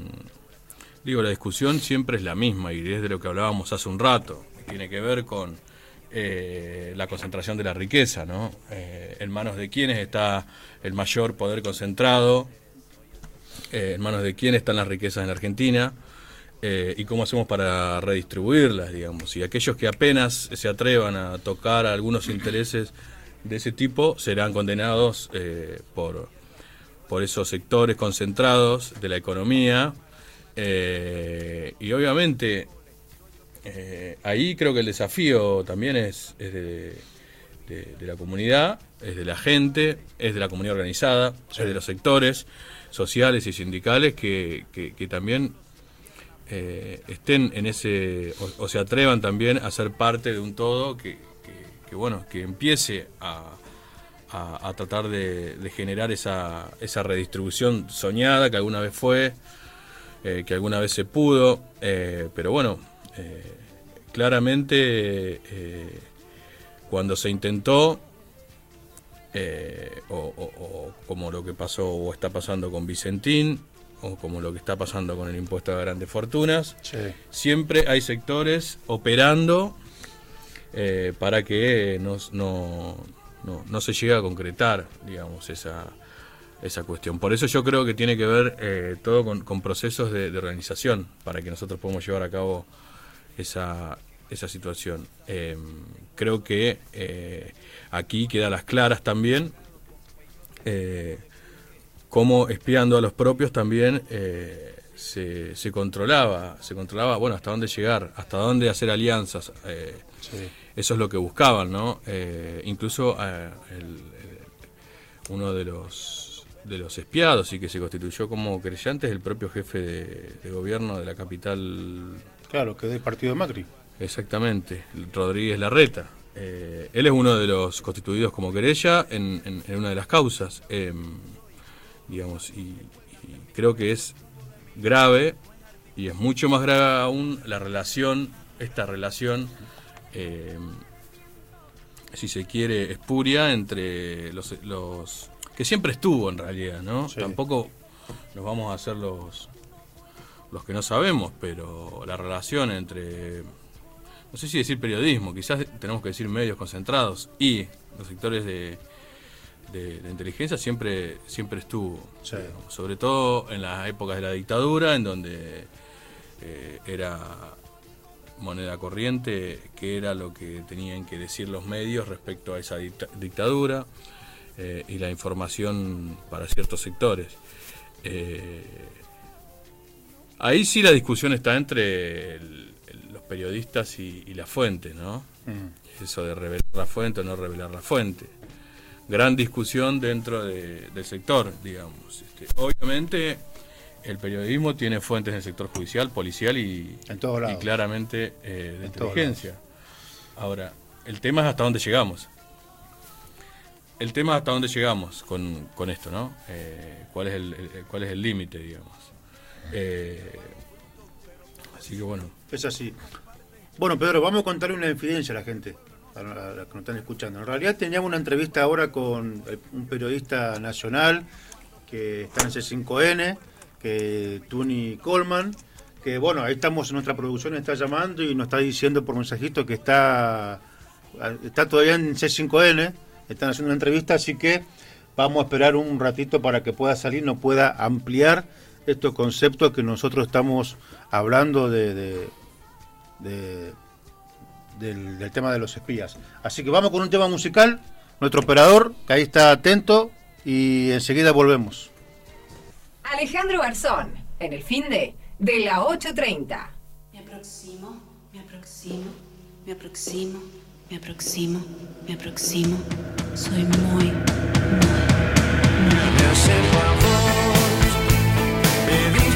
digo, la discusión siempre es la misma y es de lo que hablábamos hace un rato. Tiene que ver con eh, la concentración de la riqueza, ¿no? Eh, en manos de quiénes está el mayor poder concentrado, eh, en manos de quiénes están las riquezas en Argentina y cómo hacemos para redistribuirlas, digamos. Y aquellos que apenas se atrevan a tocar algunos intereses de ese tipo serán condenados por, por esos sectores concentrados de la economía. y obviamente eh, ahí creo que el desafío también es, de, la comunidad, es de la gente, es de la comunidad organizada, es de los sectores sociales y sindicales que, también eh, estén en ese, o, se atrevan también a ser parte de un todo que, bueno, que empiece a, tratar de, generar esa, redistribución soñada que alguna vez fue, eh, que alguna vez se pudo, pero bueno, eh, claramente eh, cuando se intentó, eh, o, como lo que pasó o está pasando con Vicentín, o como lo que está pasando con el impuesto a grandes fortunas, siempre hay sectores operando para que no, no, se llegue a concretar, digamos, esa, esa cuestión. Por eso yo creo que tiene que ver todo con, procesos de, de, organización, para que nosotros podamos llevar a cabo esa, esa situación. Eh, creo que eh, aquí queda las claras también, eh, cómo espiando a los propios también se, se, controlaba, se controlaba, bueno, hasta dónde llegar, hasta dónde hacer alianzas. Eso es lo que buscaban, ¿no? incluso uno de los de los espiados y que se constituyó como creyente es el propio jefe de gobierno de la capital Claro, que es del partido de Macri. Exactamente, Rodríguez Larreta. Eh, él es uno de los constituidos como querella en, una de las causas, em, digamos, y, creo que es grave y es mucho más grave aún la relación, esta relación, em, si se quiere, espuria entre los, los, que siempre estuvo en realidad, ¿no? Tampoco nos vamos a hacer los los que no sabemos, pero la relación entre, no sé si decir periodismo, quizás tenemos que decir medios concentrados y los sectores de, de, inteligencia siempre, siempre estuvo. Sobre todo en las épocas de la dictadura, en donde eh, era moneda corriente, que era lo que tenían que decir los medios respecto a esa dictadura eh, y la información para ciertos sectores. Eh, Ahí sí la discusión está entre los periodistas y, la fuente, ¿no? Mm. Eso de revelar la fuente o no revelar la fuente. Gran discusión dentro del sector, digamos. Este, obviamente el periodismo tiene fuentes en el sector judicial, policial y, y claramente eh, de inteligencia. Ahora, el tema es hasta dónde llegamos. El tema es hasta dónde llegamos con, esto, ¿no? Eh, ¿Cuál es el, cuál es el límite, digamos? Eh, así que bueno. Es así. Bueno, Pedro, vamos a contarle una infidencia a la gente, los que nos están escuchando. En realidad teníamos una entrevista ahora con un periodista nacional que está en C5N, que Tuni Coleman, que bueno, ahí estamos en nuestra producción, está llamando y nos está diciendo por mensajito que está, está todavía en C5N, están haciendo una entrevista, así que vamos a esperar un ratito para que pueda salir, nos pueda ampliar estos conceptos que nosotros estamos hablando de, del, tema de los espías. Así que vamos con un tema musical, nuestro operador, que ahí está atento, y enseguida volvemos. Alejandro Garzón, en el fin de de la 830. Me aproximo, me aproximo, me aproximo, me aproximo, me aproximo. Soy muy, muy, vos, pedís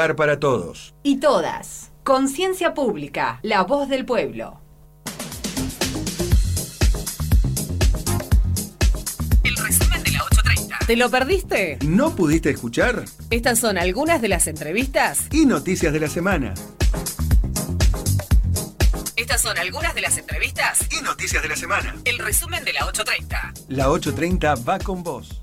lugar para todos. Y todas. Conciencia Pública, la voz del pueblo. El resumen de la 830. ¿Te lo perdiste? ¿No pudiste escuchar? Estas son algunas de las entrevistas. Y noticias de la semana. Estas son algunas de las entrevistas. Y noticias de la semana. El resumen de la 830. La 830 va con vos.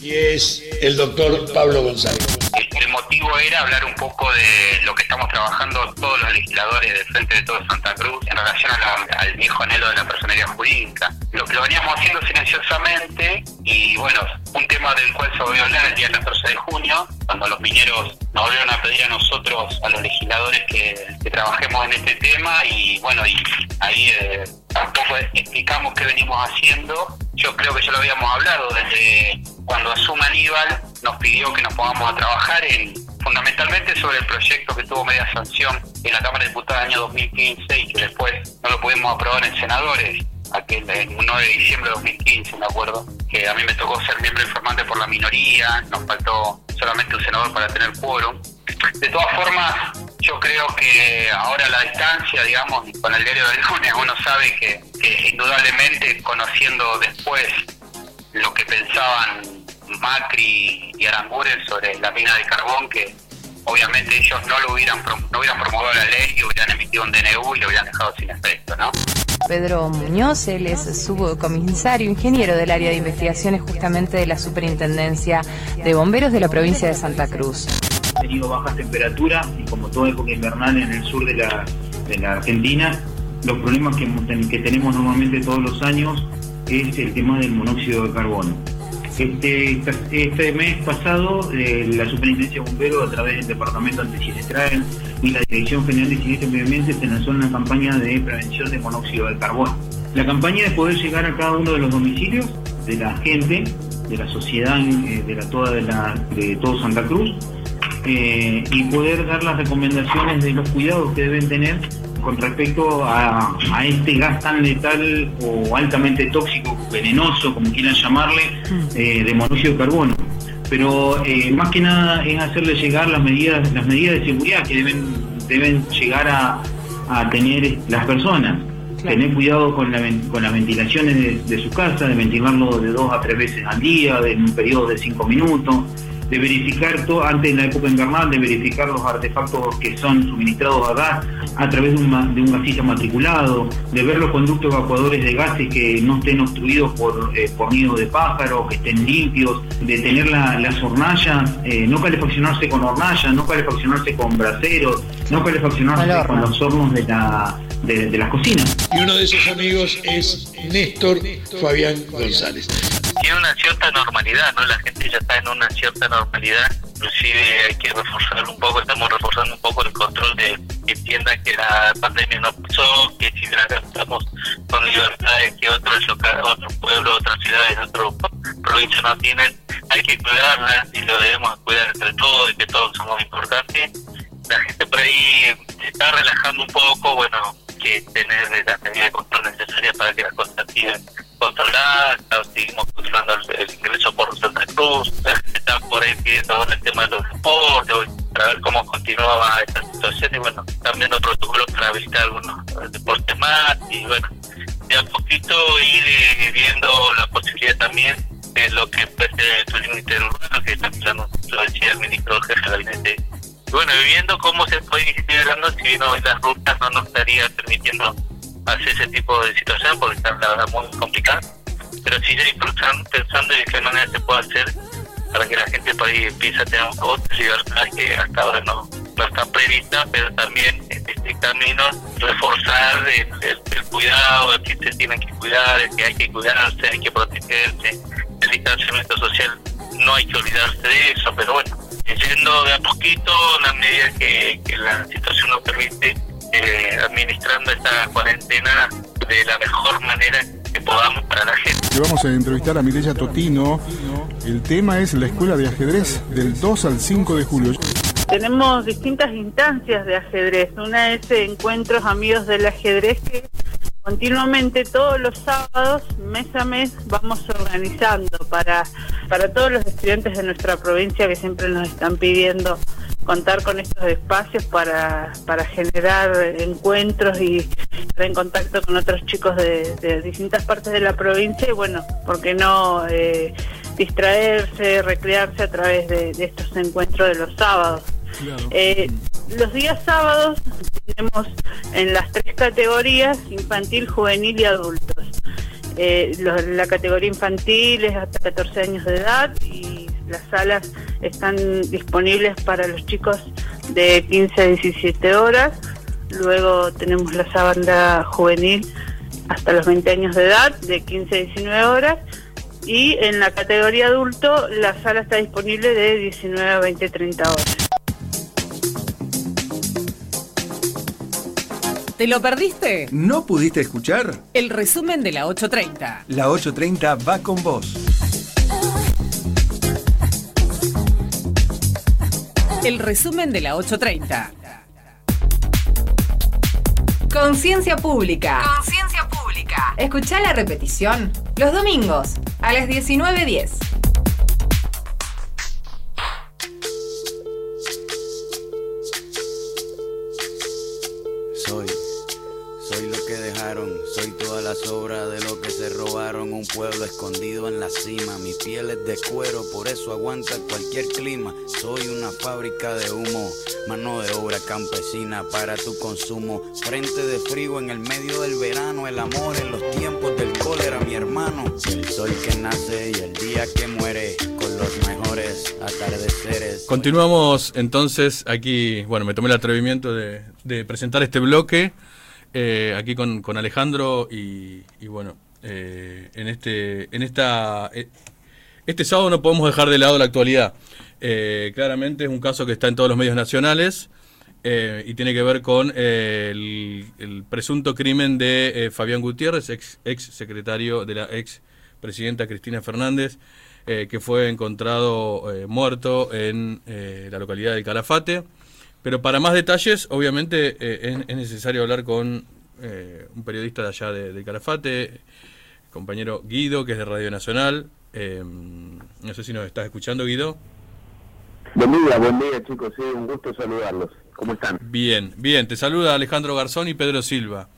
Y es el doctor Pablo González. El motivo era hablar un poco de lo que estamos trabajando todos los legisladores del Frente de Todo Santa Cruz en relación a la- al viejo anhelo de la personería jurídica. Lo que lo veníamos haciendo silenciosamente y bueno, un tema del cual se volvió a hablar el día 14 de junio, cuando los mineros nos volvieron a pedir a nosotros, a los legisladores, que, que trabajemos en este tema y bueno, y ahí eh, tampoco explicamos qué venimos haciendo. Yo creo que ya lo habíamos hablado desde cuando asume Aníbal, nos pidió que nos pongamos a trabajar en fundamentalmente sobre el proyecto que tuvo media sanción en la Cámara de Diputados del año 2015 y que después no lo pudimos aprobar en senadores, aquel el 9 de diciembre de 2015, me acuerdo. que a mí me tocó ser miembro informante por la minoría, nos faltó solamente un senador para tener quórum. De todas formas, yo creo que ahora a la distancia, digamos, con el diario del lunes, uno sabe que indudablemente conociendo después lo que pensaban Macri y Aranguren sobre la mina de carbón, que obviamente ellos no lo hubieran no hubieran promovido la ley y hubieran emitido un DNU y lo hubieran dejado sin efecto, ¿no? Pedro Muñoz, él es subcomisario, ingeniero del área de investigaciones justamente de la Superintendencia de Bomberos de la provincia de Santa Cruz. Ha tenido bajas temperaturas y como toda época invernal en el sur de la, de la Argentina, los problemas que tenemos normalmente todos los años es el tema del monóxido de carbono. Este, este mes pasado, eh, la Superintendencia de Bomberos, a través del Departamento Antisinestral y la Dirección General de Sinistro y Medio Ambiente, se lanzó una campaña de prevención de monóxido de carbono. La campaña es poder llegar a cada uno de los domicilios de la gente, de la sociedad, eh, de la, toda de, la, de todo Santa Cruz, eh, y poder dar las recomendaciones de los cuidados que deben tener con respecto a, a este gas tan letal o altamente tóxico, venenoso, como quieran llamarle, eh, de monóxido de carbono. Pero eh, más que nada es hacerle llegar las medidas, las medidas de seguridad que deben, deben llegar a, a tener las personas. Tener cuidado con, la, con las ventilaciones de, de su casa, de ventilarlo de dos a tres veces al día, en un periodo de cinco minutos, de verificar todo, antes de la época invernal, de verificar los artefactos que son suministrados a gas a través de un, de un gasista matriculado, de ver los conductos evacuadores de gases que no estén obstruidos por, eh, por nidos de pájaros, que estén limpios, de tener la- las hornallas, eh, no calefaccionarse con hornallas, no calefaccionarse con braseros, no calefaccionarse con los hornos de, la, de, de las cocinas. Y uno de esos amigos es Néstor Fabián González. tiene una cierta normalidad, ¿no? La gente ya está en una cierta normalidad. Inclusive hay que reforzar un poco, estamos reforzando un poco el control de que entiendan que la pandemia no pasó, que si estamos con libertades que otros locales, otros pueblos, otras ciudades, otras provincias no tienen, hay que cuidarlas y lo debemos cuidar entre todos y que todos somos importantes. La gente por ahí se está relajando un poco, bueno, que tener las medidas de control necesarias para que las cosas sigan controladas, seguimos controlando el, ingreso por Santa Cruz, la gente está por ahí pidiendo ahora el tema de los deportes, para ver cómo continuaba esta situación y bueno, están viendo protocolos para habilitar algunos deportes más y bueno, de a poquito ir eh, viendo la posibilidad también de lo que es el turismo interurbano, que empezando, lo decía el ministro jefe de gabinete bueno, viendo cómo se puede ir integrando, si bien hoy las rutas no nos estaría permitiendo hacer ese tipo de situación, porque están la verdad muy complicadas, pero sí ya ir pensando, de qué manera se puede hacer para que la gente por ahí empiece a tener otras libertades que hasta ahora no, no están previstas, pero también en este camino reforzar el, el- el cuidado, el que se tienen que cuidar, el que hay que cuidarse, hay que protegerse, el distanciamiento social, no hay que olvidarse de eso, pero bueno, yendo de a poquito, en la medida que, que la situación nos permite, eh, administrando esta cuarentena de la mejor manera que podamos para la gente. Vamos a entrevistar a Mireya Totino. El tema es la escuela de ajedrez del 2 al 5 de julio. Tenemos distintas instancias de ajedrez. Una es Encuentros Amigos del Ajedrez que continuamente todos los sábados, mes a mes, vamos organizando para, para todos los estudiantes de nuestra provincia que siempre nos están pidiendo contar con estos espacios para, para generar encuentros y estar en contacto con otros chicos de, distintas partes de la provincia y bueno, ¿por qué no eh, distraerse, recrearse a través de estos encuentros de los sábados? Eh, los días sábados tenemos en las tres categorías, infantil, juvenil y adultos. Eh, la categoría infantil es hasta 14 años de edad y las salas están disponibles para los chicos de 15 a 17 horas. Luego tenemos la banda juvenil hasta los 20 años de edad, de 15 a 19 horas. Y en la categoría adulto, la sala está disponible de 19 a 20, 30 horas. ¿Te lo perdiste? ¿No pudiste escuchar? El resumen de la 830. La 830 va con vos. El resumen de la 830. Conciencia pública. Conciencia pública. Escuchá la repetición los domingos a las 19.10. de lo que se robaron. Un pueblo escondido en la cima, mi piel es de cuero, por eso aguanta cualquier clima. Soy una fábrica de humo, mano de obra campesina para tu consumo. Frente de frío en el medio del verano, el amor en los tiempos del cólera, mi hermano. El sol que nace y el día que muere, con los mejores atardeceres. Continuamos entonces aquí, bueno, me tomé el atrevimiento de, de presentar este bloque eh, aquí con, con Alejandro y, bueno, eh, en este, en esta, eh, este sábado no podemos dejar de lado la actualidad. Claramente es un caso que está en todos los medios nacionales y tiene que ver con el, presunto crimen de Fabián Gutiérrez, ex, ex secretario de la ex presidenta Cristina Fernández, que fue encontrado muerto en la localidad de Calafate. Pero para más detalles, obviamente, eh, es, es necesario hablar con eh, un periodista de allá de, de Calafate, compañero Guido, que es de Radio Nacional. Eh, no sé si nos estás escuchando, Guido. Buen día, buen día chicos, sí, un gusto saludarlos. ¿Cómo están? Bien, bien. Te saluda Alejandro Garzón y Pedro Silva.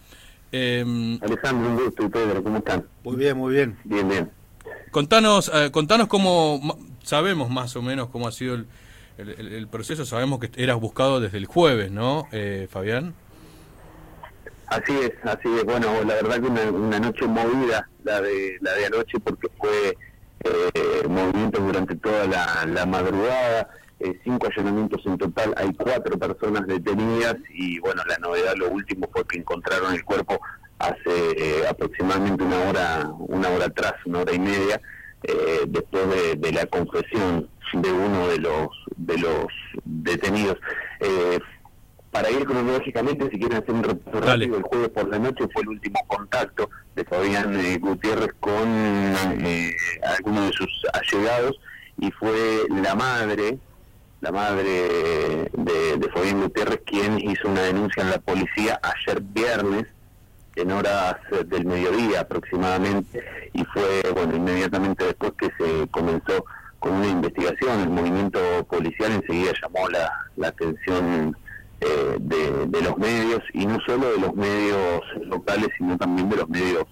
Eh, Alejandro, un gusto y Pedro, ¿cómo están? Muy bien, muy bien. Bien, bien. Contanos, eh, contanos cómo, sabemos más o menos cómo ha sido el, el- proceso, sabemos que eras buscado desde el jueves, ¿no, eh, Fabián? Así es, así es. Bueno, la verdad que una, una noche movida la de la de anoche porque fue eh, movimientos durante toda la, madrugada, eh, cinco allanamientos en total, hay cuatro personas detenidas y bueno, la novedad, lo último fue que encontraron el cuerpo hace eh, aproximadamente una hora, una hora atrás, una hora y media, eh, después de, de la confesión de uno de los de los detenidos. Eh, para ir cronológicamente, si quieren hacer un repaso rápido, el jueves por la noche fue el último contacto de Fabián eh, Gutiérrez con eh, algunos de sus allegados y fue la madre, la madre de, de Fabián Gutiérrez quien hizo una denuncia en la policía ayer viernes en horas del mediodía aproximadamente y fue bueno inmediatamente después que se comenzó con una investigación el movimiento policial enseguida llamó la, la atención eh, de, los medios y no solo de los medios locales sino también de los medios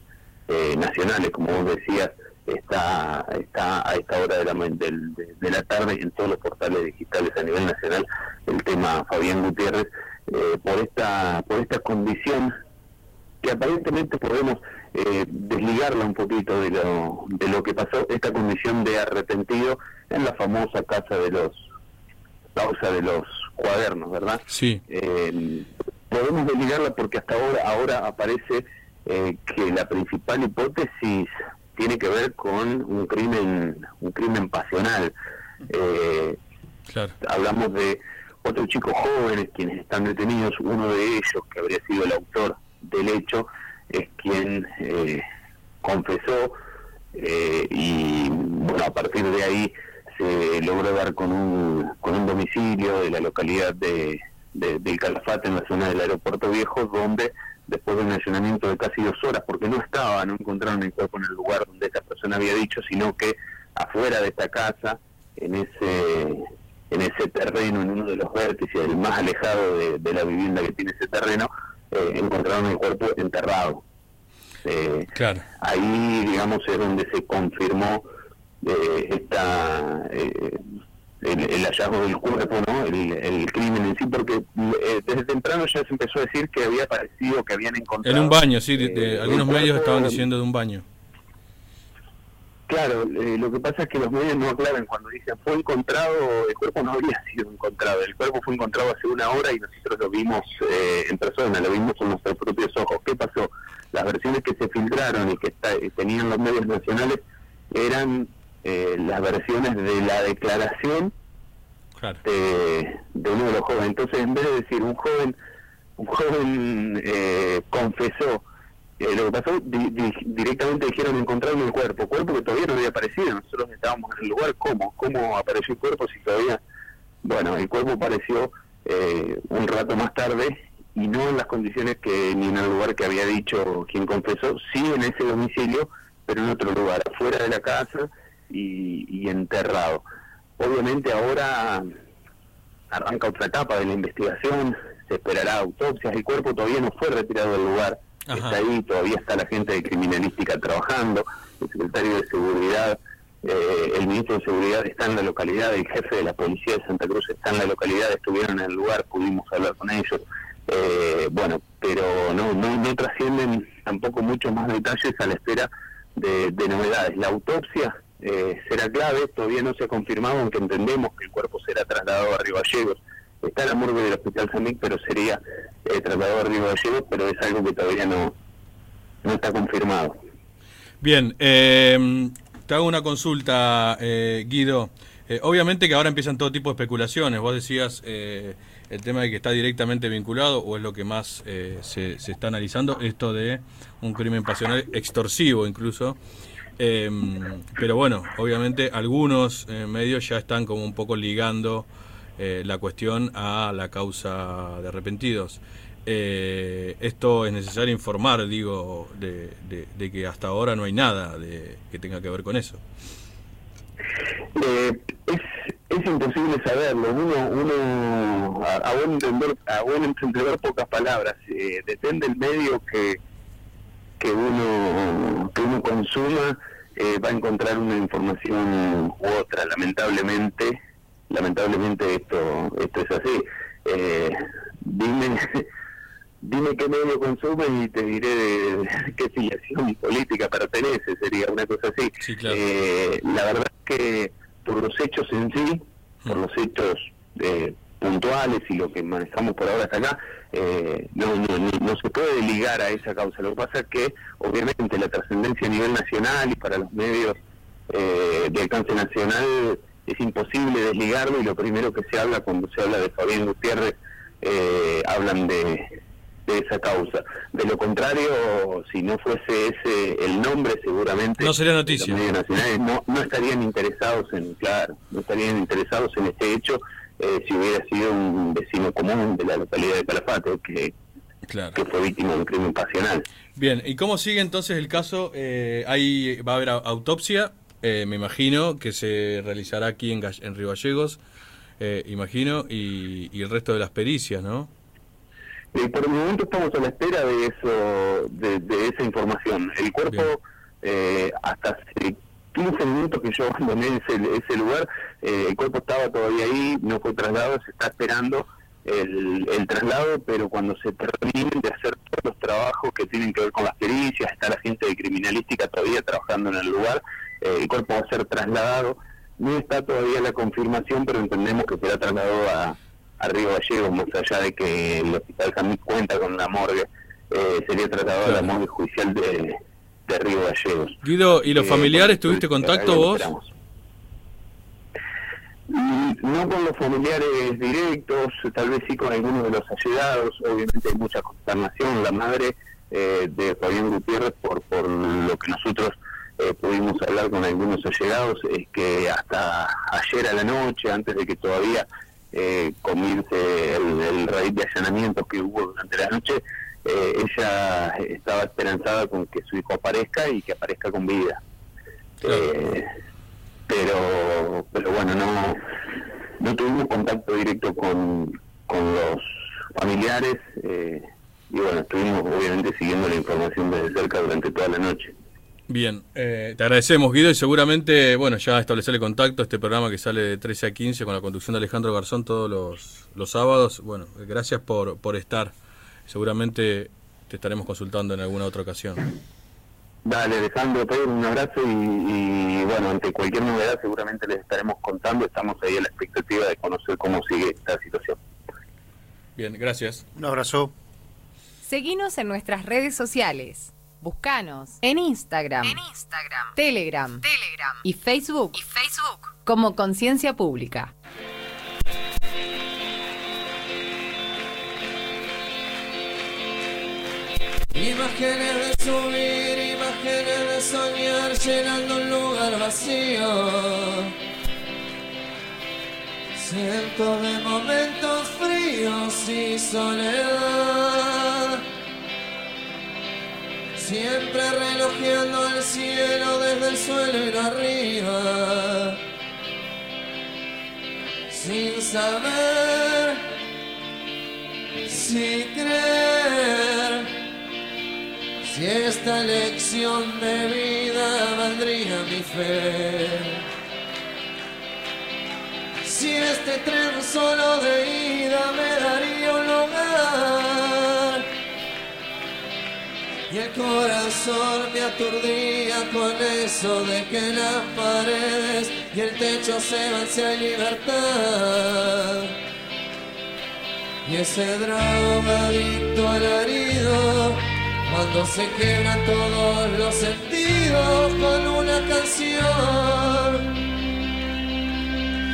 eh, nacionales. Como vos decías está está a esta hora de la, del- de, de la tarde en todos los portales digitales a nivel nacional el tema Fabián Gutiérrez eh, por esta por esta condición que aparentemente podemos eh, desligarla un poquito de lo, de lo que pasó, esta condición de arrepentido en la famosa casa de los causa de los cuadernos, ¿verdad? Sí. Eh, podemos desligarla porque hasta ahora ahora aparece eh, que la principal hipótesis tiene que ver con un crimen un crimen pasional. Eh, Claro. hablamos de otros chicos jóvenes quienes están detenidos, uno de ellos que habría sido el autor del hecho es quien eh, confesó eh, y bueno a partir de ahí se logró dar con un con un domicilio de la localidad de, de- del Calafate en la zona del aeropuerto viejo donde después de un allanamiento de casi dos horas porque no estaba no encontraron el cuerpo en el lugar donde esta persona había dicho sino que afuera de esta casa en ese en ese terreno, en uno de los vértices, el más alejado de la vivienda que tiene ese terreno, eh, encontraron el cuerpo enterrado. Eh, Claro. ahí, digamos, es donde se confirmó eh, esta, eh, el, el hallazgo del cuerpo, ¿no? El, el crimen en sí, porque eh, desde temprano ya se empezó a decir que había aparecido, que habían encontrado... En un baño, sí, de- de- eh, algunos medios estaban diciendo de un baño. Claro, eh, lo que pasa es que los medios no aclaran cuando dicen fue encontrado, el cuerpo no habría sido encontrado, el cuerpo fue encontrado hace una hora y nosotros lo vimos eh, en persona, lo vimos con nuestros propios ojos. ¿Qué pasó? Las versiones que se filtraron y que está- eh, tenían los medios nacionales eran eh, las versiones de la declaración de, de uno de los jóvenes. Entonces, en vez de decir un joven, un joven eh, confesó eh, lo que pasó, di- di- directamente dijeron encontraron el cuerpo, cuerpo que todavía no había aparecido, nosotros estábamos en el lugar, ¿cómo? ¿Cómo apareció el cuerpo si todavía? Bueno, el cuerpo apareció eh, un rato más tarde y no en las condiciones que ni en el lugar que había dicho quien confesó, sí en ese domicilio, pero en otro lugar, fuera de la casa y, y enterrado. Obviamente ahora arranca otra etapa de la investigación, se esperará autopsias, el cuerpo todavía no fue retirado del lugar, está ahí, todavía está la gente de criminalística trabajando, el secretario de seguridad, eh, el ministro de seguridad está en la localidad, el jefe de la policía de Santa Cruz está en la localidad, estuvieron en el lugar, pudimos hablar con ellos, eh, bueno, pero no, no, no trascienden tampoco muchos más detalles a la espera de, de novedades. La autopsia eh, será clave, todavía no se ha confirmado, aunque entendemos que el cuerpo será trasladado a Río Gallegos. Está la morgue del Hospital Miguel, pero sería eh, trasladado a Río Gallegos, pero es algo que todavía no, no está confirmado. Bien, eh, te hago una consulta, eh, Guido. Eh, obviamente que ahora empiezan todo tipo de especulaciones. Vos decías eh, el tema de que está directamente vinculado, o es lo que más eh, se, se está analizando, esto de un crimen pasional extorsivo incluso. Eh, pero bueno, obviamente algunos eh, medios ya están como un poco ligando eh, la cuestión a la causa de arrepentidos. Eh, esto es necesario informar, digo, de, de- que hasta ahora no hay nada de, que tenga que ver con eso. Eh, es, es imposible saberlo. Uno, uno a, a buen entender, a buen entender pocas palabras. Eh, depende del medio que que uno que uno consuma eh, va a encontrar una información u otra. Lamentablemente, lamentablemente esto esto es así. Eh, dime dime qué medio consumes y te diré de qué filiación política pertenece, sería una cosa así. Eh, la verdad es que por los hechos en sí, por los hechos eh, puntuales y lo que manejamos por ahora hasta acá, eh, no, no, no, no se puede ligar a esa causa. Lo que pasa es que, obviamente, la trascendencia a nivel nacional y para los medios eh, de alcance nacional es imposible desligarlo y lo primero que se habla cuando se habla de Fabián Gutiérrez, eh, hablan de, de esa causa. De lo contrario, si no fuese ese el nombre, seguramente No sería noticia. los medios nacionales no, no estarían interesados en, claro, no estarían interesados en este hecho eh, si hubiera sido un vecino común de la localidad de Calafate que, que fue víctima de un crimen pasional. Bien, ¿y cómo sigue entonces el caso? Eh, ahí va a haber au- autopsia, eh, me imagino, que se realizará aquí en, en Río Gallegos, eh, imagino, y, y el resto de las pericias, ¿no? Y por el momento estamos a la espera de eso, de, de esa información. El cuerpo, eh, hasta hace 15 minutos que yo abandoné ese, ese lugar, eh, el cuerpo estaba todavía ahí, no fue trasladado, se está esperando el, el traslado, pero cuando se terminen de hacer todos los trabajos que tienen que ver con las pericias, está la gente de criminalística todavía trabajando en el lugar, eh, el cuerpo va a ser trasladado. No está todavía la confirmación, pero entendemos que será trasladado a, a Río Gallegos, más allá de que el Hospital Miguel cuenta con la morgue, eh, sería trasladado a la morgue judicial de, de Río Gallegos. Guido, ¿y los Eh, familiares tuviste eh, contacto vos? esperamos. Mm, No con los familiares directos, tal vez sí con algunos de los allegados, obviamente hay mucha consternación, la madre eh, de Fabián Gutiérrez, por, por lo que nosotros eh, pudimos hablar con algunos allegados, es que hasta ayer a la noche, antes de que todavía eh, comience el, el raíz de allanamientos que hubo durante la noche, eh, ella estaba esperanzada con que su hijo aparezca y que aparezca con vida. Eh, pero pero bueno no no tuvimos contacto directo con, con los familiares eh, y bueno estuvimos obviamente siguiendo la información desde cerca durante toda la noche Bien, eh, te agradecemos Guido y seguramente, bueno, ya establecer el contacto, este programa que sale de 13 a 15 con la conducción de Alejandro Garzón todos los, los sábados. Bueno, gracias por, por estar. Seguramente te estaremos consultando en alguna otra ocasión. Dale Alejandro Pedro un abrazo y, y, bueno ante cualquier novedad seguramente les estaremos contando estamos ahí a la expectativa de conocer cómo sigue esta situación Bien, gracias. Un abrazo. Seguinos en nuestras redes sociales. Buscanos en Instagram, Telegram, y Facebook, como Conciencia Pública. Imágenes de subir, imágenes de soñar llenando un lugar vacío. Cientos de momentos fríos y soledad. Siempre relojeando el cielo desde el suelo no arriba. Sin saber si creer. Si esta lección de vida valdría mi fe. Si este tren solo de ida me daría Y el corazón me aturdía con eso de que las paredes y el techo se van si hay libertad. Y ese drogadicto alarido, cuando se quiebran todos los sentidos con una canción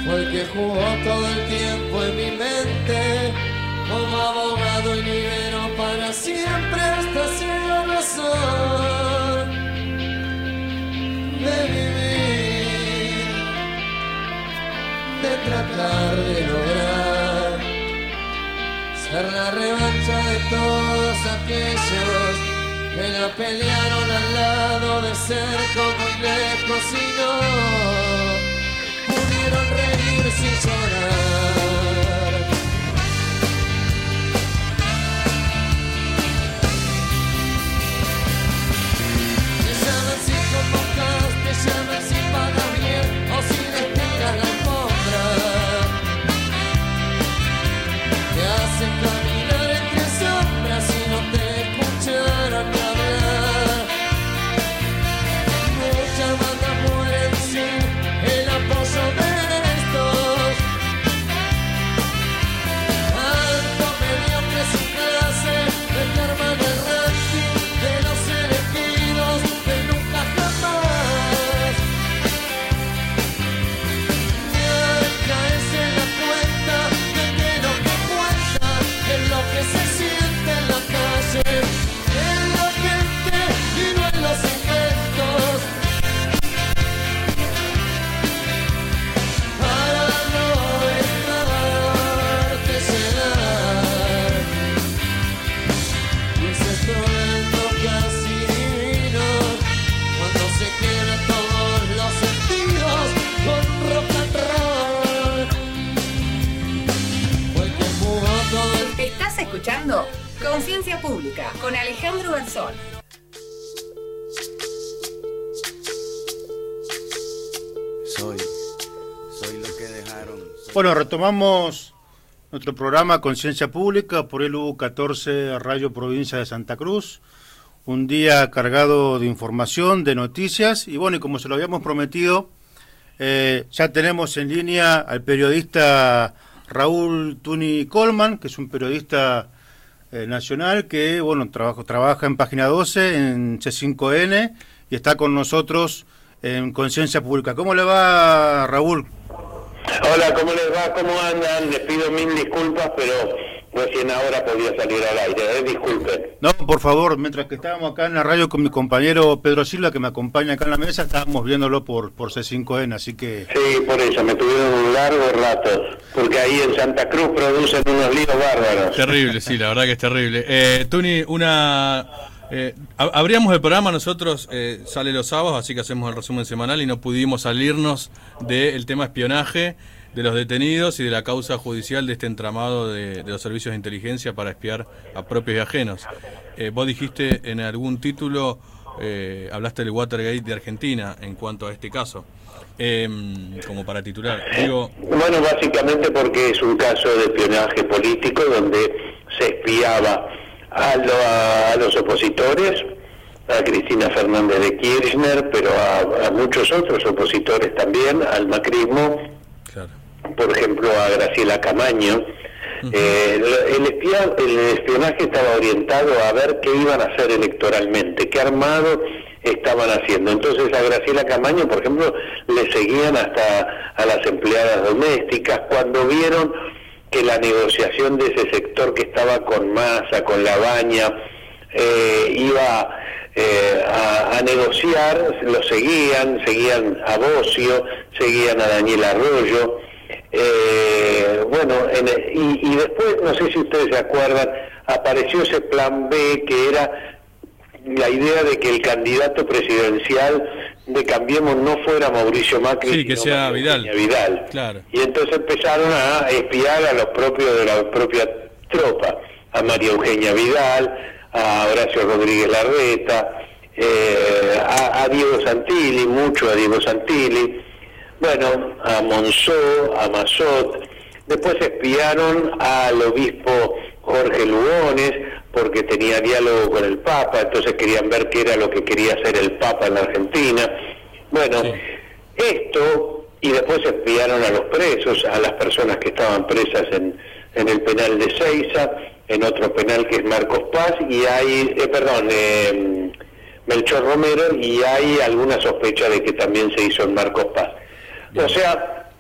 fue el que jugó todo el tiempo en mi mente como abogado y libero para siempre sin la de vivir, de tratar de lograr ser la revancha de todos aquellos que la pelearon al lado de cerca muy lejos y no pudieron reír sin llorar. Escuchando Conciencia Pública con Alejandro Garzón. Soy, soy lo que dejaron. Bueno, retomamos nuestro programa Conciencia Pública por el U14 Radio Provincia de Santa Cruz. Un día cargado de información, de noticias y bueno, y como se lo habíamos prometido, eh, ya tenemos en línea al periodista Raúl Tuni Colman, que es un periodista eh, nacional que bueno trabaja, trabaja en Página 12, en C5N y está con nosotros en Conciencia Pública. ¿Cómo le va, Raúl? Hola, ¿cómo les va? ¿Cómo andan? Les pido mil disculpas, pero recién ahora podía salir al aire, ¿eh? Disculpen. No, por favor, mientras que estábamos acá en la radio con mi compañero Pedro Silva, que me acompaña acá en la mesa, estábamos viéndolo por, por C5N, así que... Sí, por eso, me tuvieron un largo rato, porque ahí en Santa Cruz producen unos líos bárbaros. Terrible, sí, la verdad que es terrible. Eh, Tuni, una... eh, ab- abríamos el programa, nosotros eh, sale los sábados, así que hacemos el resumen semanal y no pudimos salirnos del tema espionaje de los detenidos y de la causa judicial de este entramado de, de los servicios de inteligencia para espiar a propios y ajenos. Eh, vos dijiste en algún título, eh, hablaste del Watergate de Argentina en cuanto a este caso, Em, como para titular. Digo, Bueno, básicamente porque es un caso de espionaje político donde se espiaba a, lo- a los opositores, a Cristina Fernández de Kirchner, pero a, a muchos otros opositores también, al macrismo, por ejemplo a Graciela Camaño. Eh, el, el espia- el espionaje estaba orientado a ver qué iban a hacer electoralmente, qué armado estaban haciendo. Entonces a Graciela Camaño, por ejemplo, le seguían hasta a las empleadas domésticas. Cuando vieron que la negociación de ese sector que estaba con Massa, con La Baña, eh, iba eh, a, a negociar, lo seguían, seguían a Bocio, seguían a Daniel Arroyo, Eh, bueno, en y, y después, no sé si ustedes se acuerdan, apareció ese plan B que era la idea de que el candidato presidencial de Cambiemos no fuera Mauricio Macri, Sí, que sino sea Vidal. Vidal. Claro. Y entonces empezaron a espiar a los propios de la propia tropa, a María Eugenia Vidal, a Horacio Rodríguez Larreta, eh, a, a Diego Santilli, mucho a Diego Santilli, bueno, a Monzó, a Mazot, después espiaron al obispo Jorge Lugones, porque tenía diálogo con el Papa, entonces querían ver qué era lo que quería hacer el Papa en la Argentina. Bueno, esto, y después espiaron a los presos, a las personas que estaban presas en, en el penal de Ceiza, en otro penal que es Marcos Paz, y hay, eh, perdón, eh, Melchor Romero, y hay alguna sospecha de que también se hizo en Marcos Paz. O sea,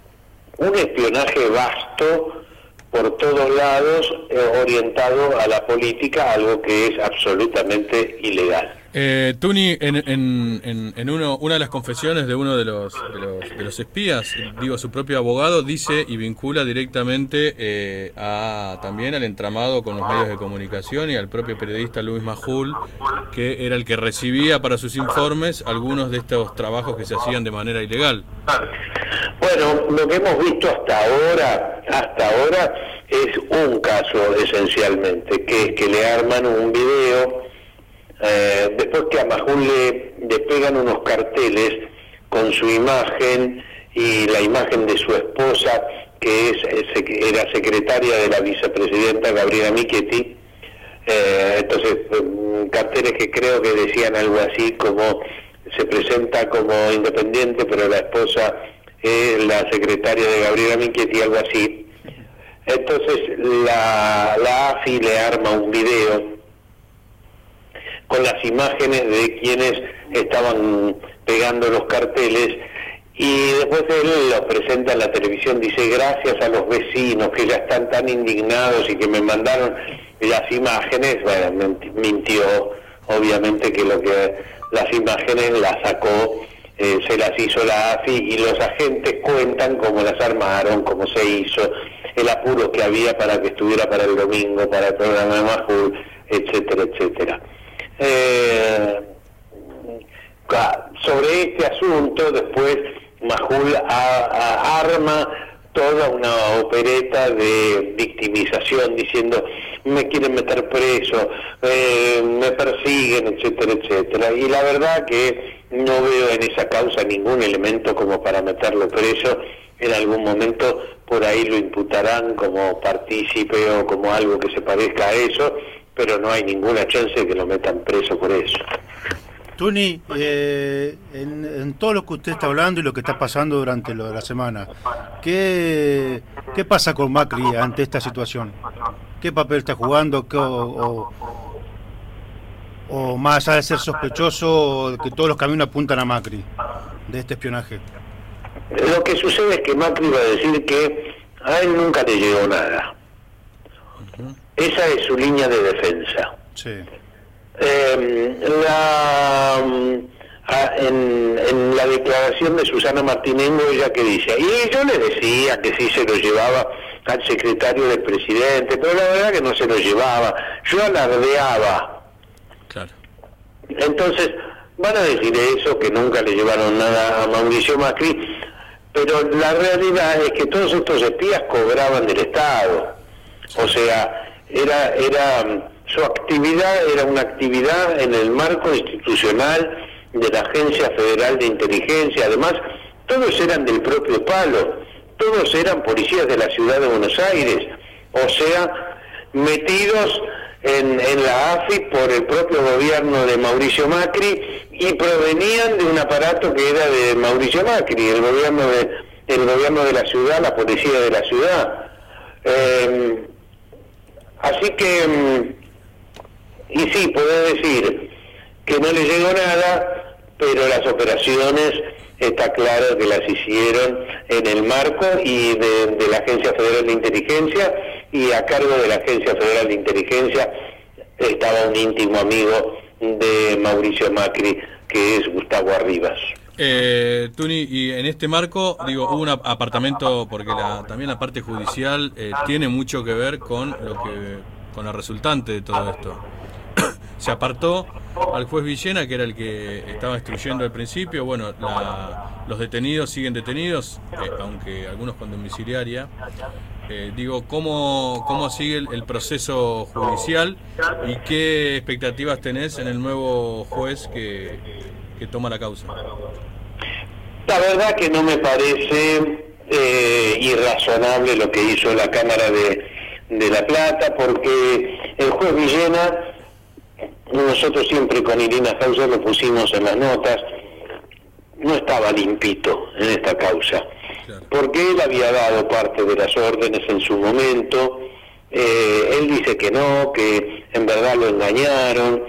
un espionaje vasto por todos lados, eh, orientado a la política, algo que es absolutamente ilegal. Eh, Tuni, en, en, en, en uno, una de las confesiones de uno de los, de los, de los espías, digo, su propio abogado dice y vincula directamente eh, a, también al entramado con los medios de comunicación y al propio periodista Luis Majul, que era el que recibía para sus informes algunos de estos trabajos que se hacían de manera ilegal. Bueno, lo que hemos visto hasta ahora, hasta ahora es un caso esencialmente, que es que le arman un video, eh, después que a Majul le, le pegan unos carteles con su imagen y la imagen de su esposa, que es, es sec- era secretaria de la vicepresidenta Gabriela Michetti, eh, entonces, mm, carteles que creo que decían algo así como se presenta como independiente, pero la esposa es la secretaria de Gabriela Michetti, algo así. Entonces, la, la AFI le arma un video con las imágenes de quienes estaban pegando los carteles y después él lo presenta en la televisión, dice gracias a los vecinos que ya están tan indignados y que me mandaron las imágenes, bueno, mintió, obviamente que lo que las imágenes las sacó, eh, se las hizo la AFI y los agentes cuentan cómo las armaron, cómo se hizo, el apuro que había para que estuviera para el domingo, para el programa de Majul, etcétera, etcétera. Eh, ca- sobre este asunto, después Majul a- arma toda una opereta de victimización diciendo me quieren meter preso, eh, me persiguen, etcétera, etcétera. Y la verdad que no veo en esa causa ningún elemento como para meterlo preso. En algún momento por ahí lo imputarán como partícipe o como algo que se parezca a eso, pero no hay ninguna chance de que lo metan preso por eso. Tuni, eh, en, en todo lo que usted está hablando y lo que está pasando durante lo de la semana, ¿qué, qué pasa con Macri ante esta situación? ¿Qué papel está jugando? ¿Qué- o, o- o más allá de ser sospechoso, que todos los caminos apuntan a Macri de este espionaje? Lo que sucede es que Macri va a decir que a él nunca le llegó nada. Esa es su línea de defensa. Sí. Eh, la, mm, en, en la declaración de Susana Martinengo, ella que dice, y yo le decía que sí se lo llevaba al secretario del presidente, pero la verdad que no se lo llevaba, yo alardeaba. Entonces, van a decir eso, que nunca le llevaron nada a Mauricio Macri, pero la realidad es que todos estos espías cobraban del Estado. O sea, era, era mm, su actividad era una actividad en el marco institucional de la Agencia Federal de Inteligencia. Además, todos eran del propio palo, todos eran policías de la ciudad de Buenos Aires, o sea, metidos en, en la AFI por el propio gobierno de Mauricio Macri y provenían de un aparato que era de Mauricio Macri, el gobierno de, el gobierno de la ciudad, la policía de la ciudad. Eh, así que, mm, y sí, puedo decir que no le llegó nada, pero las operaciones está claro que las hicieron en el marco y de, de la Agencia Federal de Inteligencia y a cargo de la Agencia Federal de Inteligencia estaba un íntimo amigo de Mauricio Macri que es Gustavo Arribas. Eh, Tuni, y en este marco, digo, hubo un ap- apartamento, porque la, también la parte judicial eh, tiene mucho que ver con lo que, con la resultante de todo esto. Se apartó al juez Villena, que era el que estaba instruyendo al principio. Bueno, la- los detenidos siguen detenidos, eh, aunque algunos con domiciliaria. Eh, digo, ¿cómo, cómo sigue el proceso judicial y qué expectativas tenés en el nuevo juez que, que toma la causa? La verdad que no me parece eh, irrazonable lo que hizo la Cámara de, de La Plata, porque el juez Villena, nosotros siempre con Irina Causa lo pusimos en las notas, no estaba limpito en esta causa, porque él había dado parte de las órdenes en su momento, eh, él dice que no, que en verdad lo engañaron,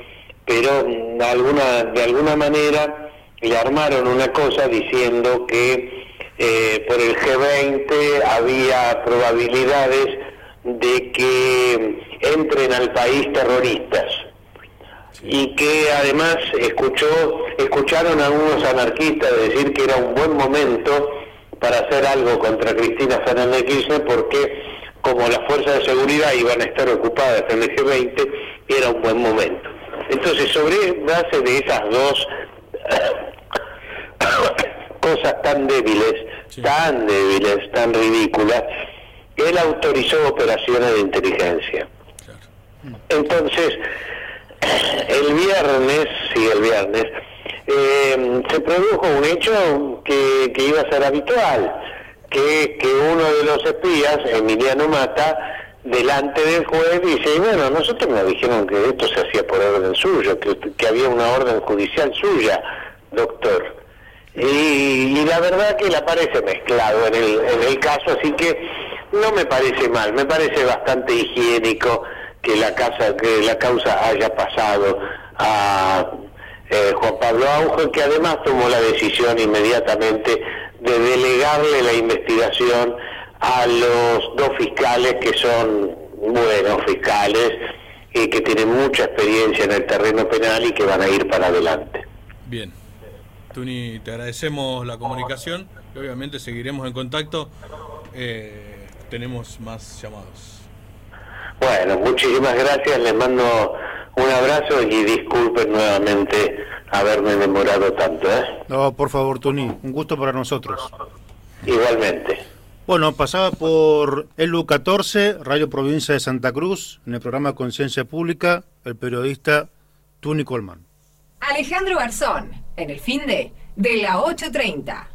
pero alguna, de alguna manera le armaron una cosa diciendo que eh, por el G20 había probabilidades de que entren al país terroristas y que además escuchó escucharon a algunos anarquistas decir que era un buen momento para hacer algo contra Cristina Fernández de Kirchner porque como las fuerzas de seguridad iban a estar ocupadas en el G20 era un buen momento. Entonces sobre base de esas dos cosas tan débiles, tan débiles, tan ridículas, él autorizó operaciones de inteligencia. Entonces, el viernes, sí, el viernes, eh, se produjo un hecho que, que iba a ser habitual, que, que uno de los espías, Emiliano Mata, delante del juez dice, y bueno, nosotros nos dijeron que esto se hacía por orden suyo, que, que había una orden judicial suya, doctor. Y, y la verdad que le aparece mezclado en el, en el caso, así que no me parece mal, me parece bastante higiénico que la casa, que la causa haya pasado a eh, Juan Pablo Auge, que además tomó la decisión inmediatamente de delegarle la investigación a los dos fiscales que son buenos fiscales y que tienen mucha experiencia en el terreno penal y que van a ir para adelante. Bien. Tuni, te agradecemos la comunicación y obviamente seguiremos en contacto. Eh, tenemos más llamados. Bueno, muchísimas gracias, les mando un abrazo y disculpen nuevamente haberme demorado tanto. ¿eh? No, por favor, Tony, un gusto para nosotros. Igualmente. Bueno, pasaba por ELU 14, Radio Provincia de Santa Cruz, en el programa Conciencia Pública, el periodista Tuni Colman. Alejandro Garzón, en el fin de, de la 8.30.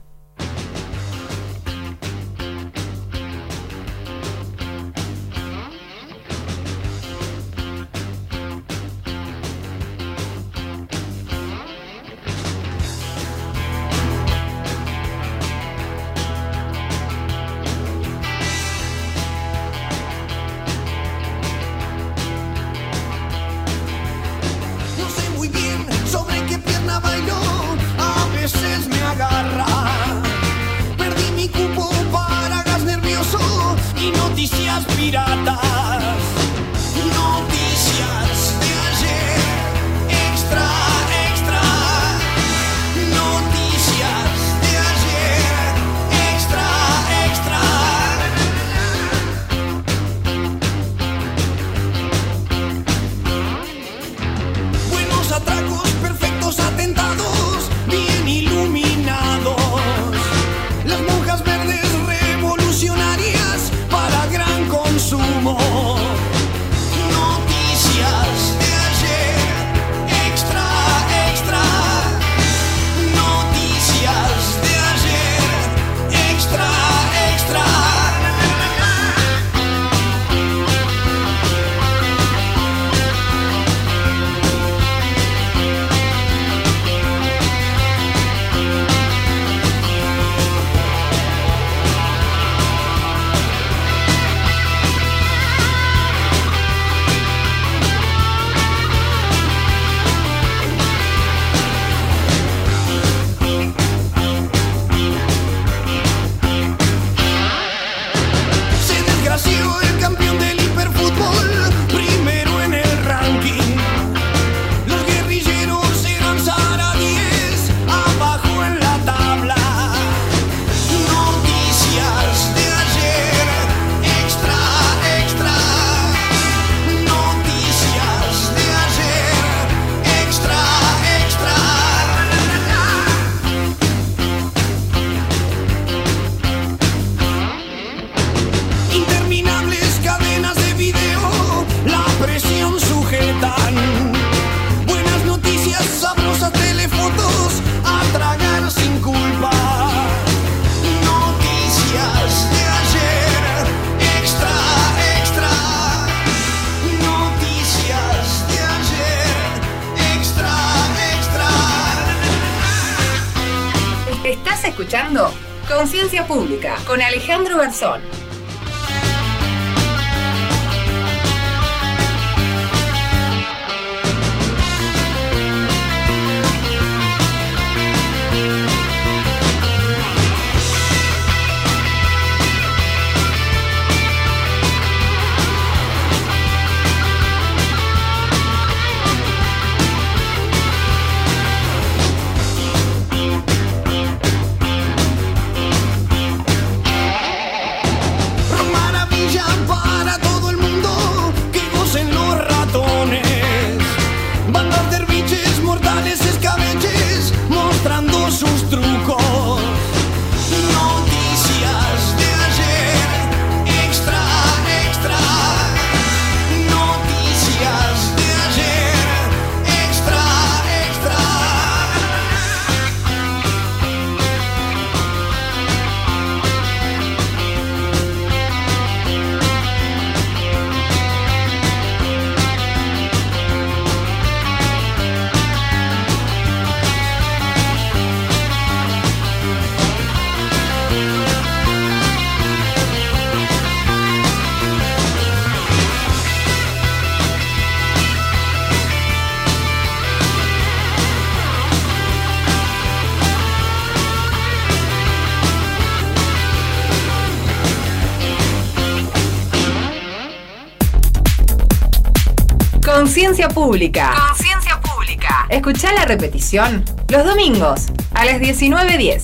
Conciencia Pública. Conciencia Pública. Escucha la repetición los domingos a las 19.10.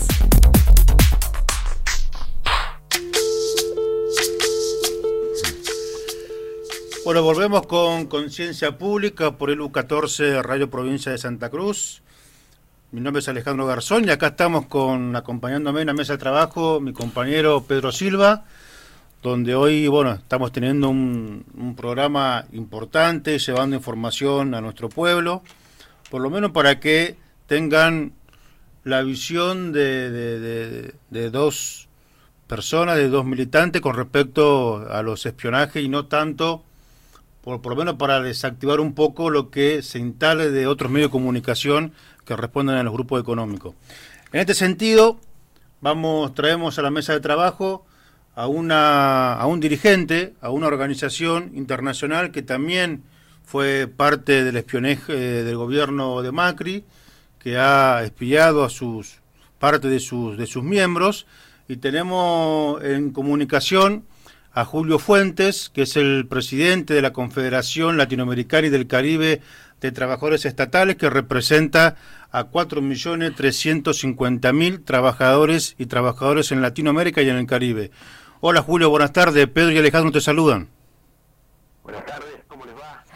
Bueno, volvemos con Conciencia Pública por el U14 Radio Provincia de Santa Cruz. Mi nombre es Alejandro Garzón y acá estamos con acompañándome en la mesa de trabajo mi compañero Pedro Silva, donde hoy, bueno, estamos teniendo un, un programa importante, llevando información a nuestro pueblo, por lo menos para que tengan la visión de, de- de- dos personas, de dos militantes con respecto a los espionajes y no tanto, por, por lo menos para desactivar un poco lo que se instale de otros medios de comunicación que responden a los grupos económicos. En este sentido, vamos, traemos a la mesa de trabajo a, una, a un dirigente, a una organización internacional que también fue parte del espionaje eh, del gobierno de Macri, que ha espiado a sus parte de sus de sus miembros y tenemos en comunicación a Julio Fuentes, que es el presidente de la Confederación Latinoamericana y del Caribe de Trabajadores Estatales, que representa a 4.350.000 trabajadores y trabajadores en Latinoamérica y en el Caribe. Hola Julio, buenas tardes. Pedro y Alejandro te saludan.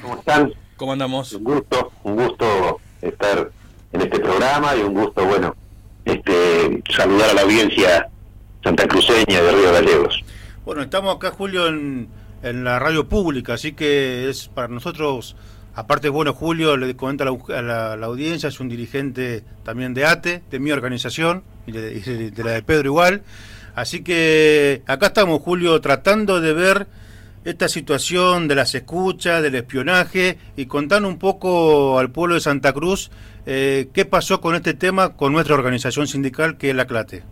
¿Cómo están? ¿Cómo andamos? Un gusto, un gusto estar en este programa y un gusto, bueno, este, saludar a la audiencia santacruceña de Río Gallegos. Bueno, estamos acá, Julio, en, en la radio pública, así que es para nosotros, aparte, bueno, Julio le comenta a la, a la- audiencia, es un dirigente también de ATE, de mi organización, y de, y de la de Pedro igual. Así que acá estamos, Julio, tratando de ver esta situación de las escuchas, del espionaje, y contando un poco al pueblo de Santa Cruz eh, qué pasó con este tema con nuestra organización sindical, que es la CLATE.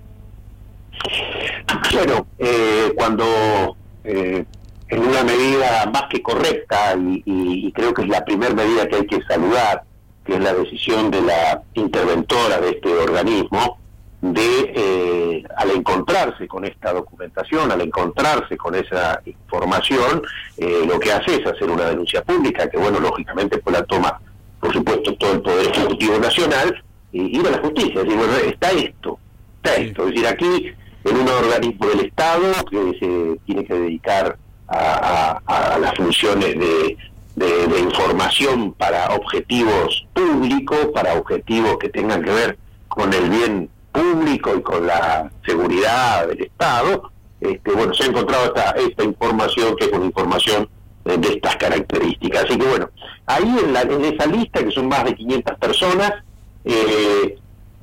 Bueno, eh, cuando eh, en una medida más que correcta, y, y- y creo que es la primera medida que hay que saludar, que es la decisión de la interventora de este organismo, de eh, al encontrarse con esta documentación, al encontrarse con esa información, eh, lo que hace es hacer una denuncia pública, que bueno, lógicamente pues la toma, por supuesto, todo el Poder Ejecutivo Nacional, y ir a la justicia, decir, bueno, está esto, está esto, es decir, aquí en un organismo del Estado que se tiene que dedicar a, a- a las funciones de, de- de información para objetivos públicos, para objetivos que tengan que ver con el bien público y con la seguridad del Estado, este, bueno, se ha encontrado esta, esta información que es una información eh, de estas características. Así que bueno, ahí en, la, en esa lista, que son más de 500 personas, eh,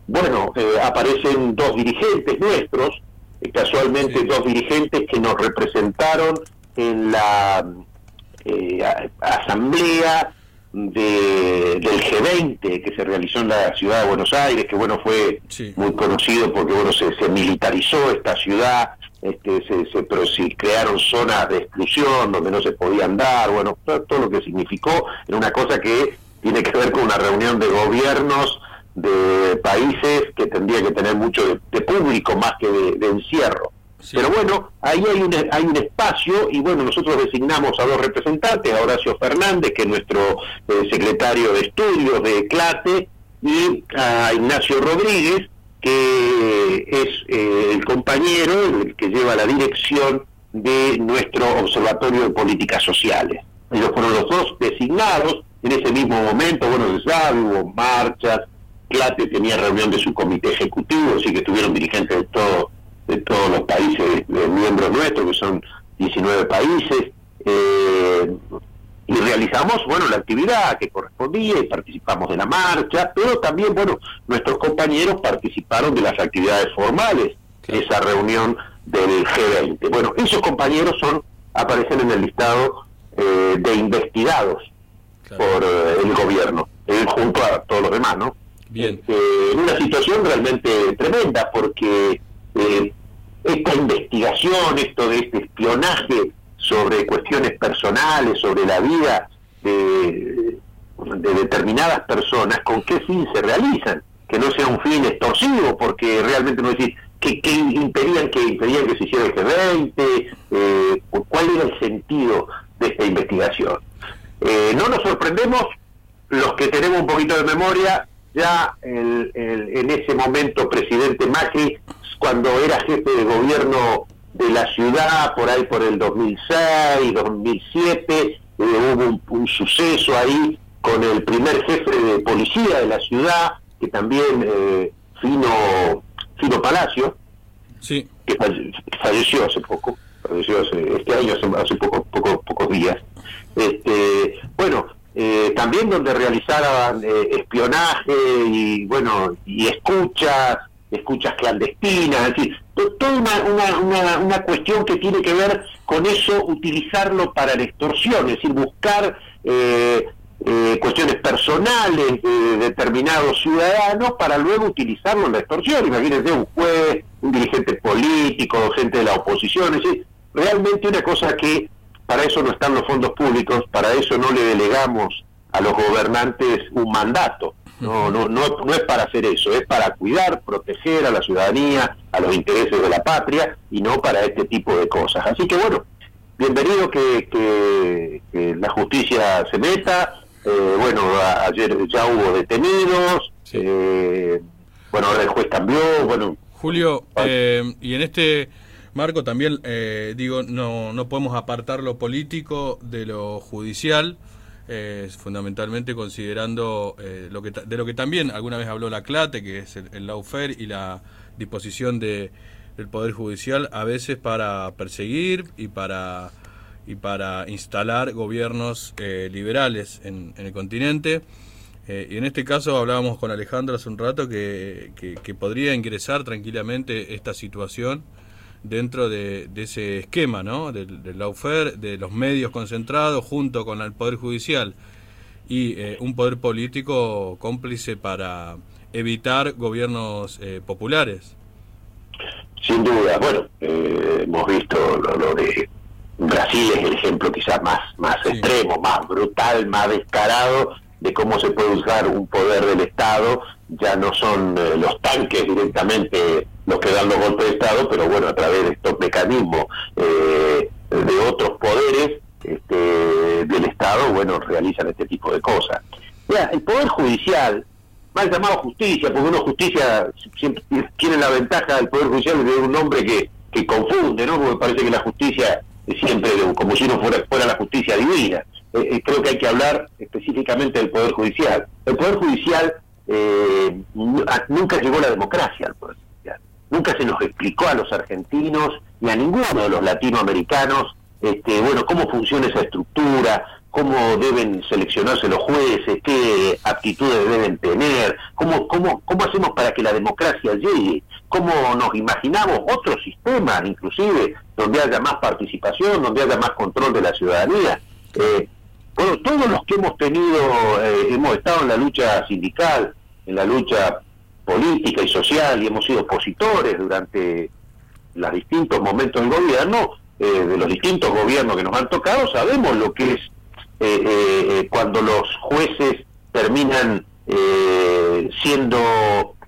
bueno, eh, aparecen dos dirigentes nuestros, casualmente dos dirigentes que nos representaron en la asamblea de, del G20 que se realizó en la ciudad de Buenos Aires, que bueno fue muy conocido porque bueno se, se militarizó esta ciudad, este, se, se, pero sí crearon zonas de exclusión donde no se podía andar, bueno, todo, todo lo que significó era una cosa que tiene que ver con una reunión de gobiernos de países que tendría que tener mucho de, de público más que de, de encierro. Pero bueno, ahí hay un, hay un espacio y bueno, nosotros designamos a dos representantes, a Horacio Fernández, que es nuestro eh, secretario de estudios de CLATE, y a Ignacio Rodríguez, que es eh, el compañero el que lleva la dirección de nuestro Observatorio de Políticas Sociales. Ellos fueron los dos designados en ese mismo momento, bueno, se hubo marchas, CLATE tenía reunión de su comité ejecutivo, así que estuvieron dirigentes de todo de todos los países de miembros nuestros, que son 19 países, eh, y realizamos, bueno, la actividad que correspondía y participamos de la marcha, pero también, bueno, nuestros compañeros participaron de las actividades formales, esa reunión del G20. Bueno, esos compañeros son aparecen en el listado eh, de investigados por eh, el gobierno, eh, junto a todos los demás, ¿no? Bien. En una situación realmente tremenda, porque eh, esta investigación, esto de este espionaje sobre cuestiones personales, sobre la vida de, de determinadas personas, ¿con qué fin se realizan? Que no sea un fin extorsivo, porque realmente no decir que, que impedían que impedían que se hiciera el G20, eh, cuál era el sentido de esta investigación. Eh, no nos sorprendemos los que tenemos un poquito de memoria, ya el, en ese momento presidente Macri cuando era jefe de gobierno de la ciudad, por ahí por el 2006, 2007, eh, hubo un, un, suceso ahí con el primer jefe de policía de la ciudad, que también, eh, Fino, Fino Palacio, sí. que falleció hace poco, falleció hace, este año, hace, hace poco, poco, pocos días. Este, bueno, eh, también donde realizaban eh, espionaje y, bueno, y escuchas, escuchas clandestinas, es decir, toda una, una, una, cuestión que tiene que ver con eso, utilizarlo para la extorsión, es decir, buscar eh, eh, cuestiones personales de determinados ciudadanos para luego utilizarlo en la extorsión. Imagínense un juez, un dirigente político, gente de la oposición, es decir, realmente una cosa que para eso no están los fondos públicos, para eso no le delegamos a los gobernantes un mandato. No, no, no, no es para hacer eso, es para cuidar, proteger a la ciudadanía, a los intereses de la patria y no para este tipo de cosas. Así que bueno, bienvenido que, que, que la justicia se meta. Eh, bueno, a, ayer ya hubo detenidos. Sí. Eh, bueno, ahora el juez cambió. Bueno, Julio, eh, y en este marco también, eh, digo, no, no podemos apartar lo político de lo judicial eh, fundamentalmente considerando eh, lo que de lo que también alguna vez habló la CLATE, que es el, el y la disposición de, del Poder Judicial a veces para perseguir y para y para instalar gobiernos eh, liberales en, en, el continente. Eh, y en este caso hablábamos con Alejandro hace un rato que, que podría ingresar tranquilamente esta situación dentro de, de, ese esquema, ¿no? Del, del lawfare, de los medios concentrados junto con el Poder Judicial y eh, un poder político cómplice para evitar gobiernos eh, populares. Sin duda, bueno, eh, hemos visto lo, lo, de Brasil es el ejemplo quizás más, más sí. extremo, más brutal, más descarado de cómo se puede usar un poder del Estado, ya no son eh, los tanques directamente los que dan los golpes de Estado, pero bueno, a través de estos mecanismos eh, de otros poderes este, del Estado, bueno, realizan este tipo de cosas. Ya, el Poder Judicial, mal llamado justicia, porque uno justicia siempre tiene la ventaja del Poder Judicial de un nombre que, que confunde, ¿no? Porque parece que la justicia es siempre como si uno fuera, fuera la justicia divina. Eh, creo que hay que hablar específicamente del Poder Judicial. El Poder Judicial eh, nunca llegó la democracia al Poder Judicial. Nunca se nos explicó a los argentinos ni a ninguno de los latinoamericanos este, bueno, cómo funciona esa estructura, cómo deben seleccionarse los jueces, qué aptitudes deben tener, cómo, cómo, cómo hacemos para que la democracia llegue, cómo nos imaginamos otros sistemas, inclusive, donde haya más participación, donde haya más control de la ciudadanía. Eh, bueno, todos los que hemos tenido, eh, hemos estado en la lucha sindical, en la lucha política y social y hemos sido opositores durante los distintos momentos del gobierno, eh, de los distintos gobiernos que nos han tocado, sabemos lo que es eh, eh, cuando los jueces terminan siendo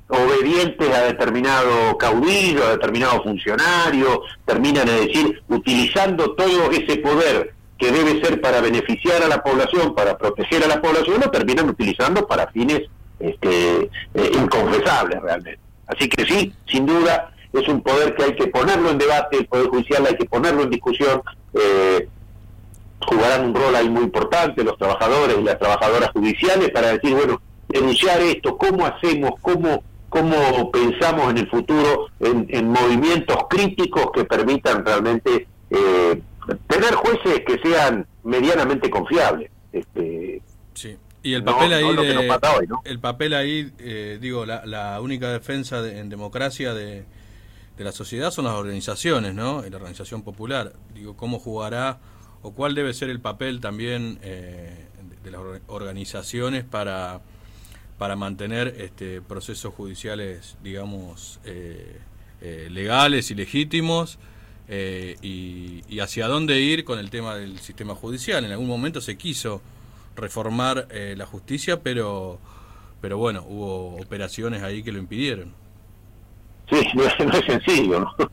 obedientes a determinado caudillo, a determinado funcionario, terminan, es decir, utilizando todo ese poder que debe ser para beneficiar a la población, para proteger a la población, lo terminan utilizando para fines este, eh, inconfesables realmente. Así que sí, sin duda, es un poder que hay que ponerlo en debate, el Poder Judicial hay que ponerlo en discusión, eh, jugarán un rol ahí muy importante los trabajadores y las trabajadoras judiciales para decir, bueno, denunciar esto, cómo hacemos, cómo, cómo pensamos en el futuro en, movimientos críticos que permitan realmente eh, tener jueces que sean medianamente confiables. Este, sí. Y el papel ahí, el papel ahí, eh, digo, la, la, única defensa en democracia de, de, la sociedad son las organizaciones, ¿no? La organización popular. Digo, ¿cómo jugará o cuál debe ser el papel también eh, de, las organizaciones para, para mantener este, procesos judiciales, digamos, eh, legales y legítimos? Y, y hacia dónde ir con el tema del sistema judicial. En algún momento se quiso reformar eh, la justicia, pero, pero bueno, hubo operaciones ahí que lo impidieron. Sí, no es, sencillo, ¿no?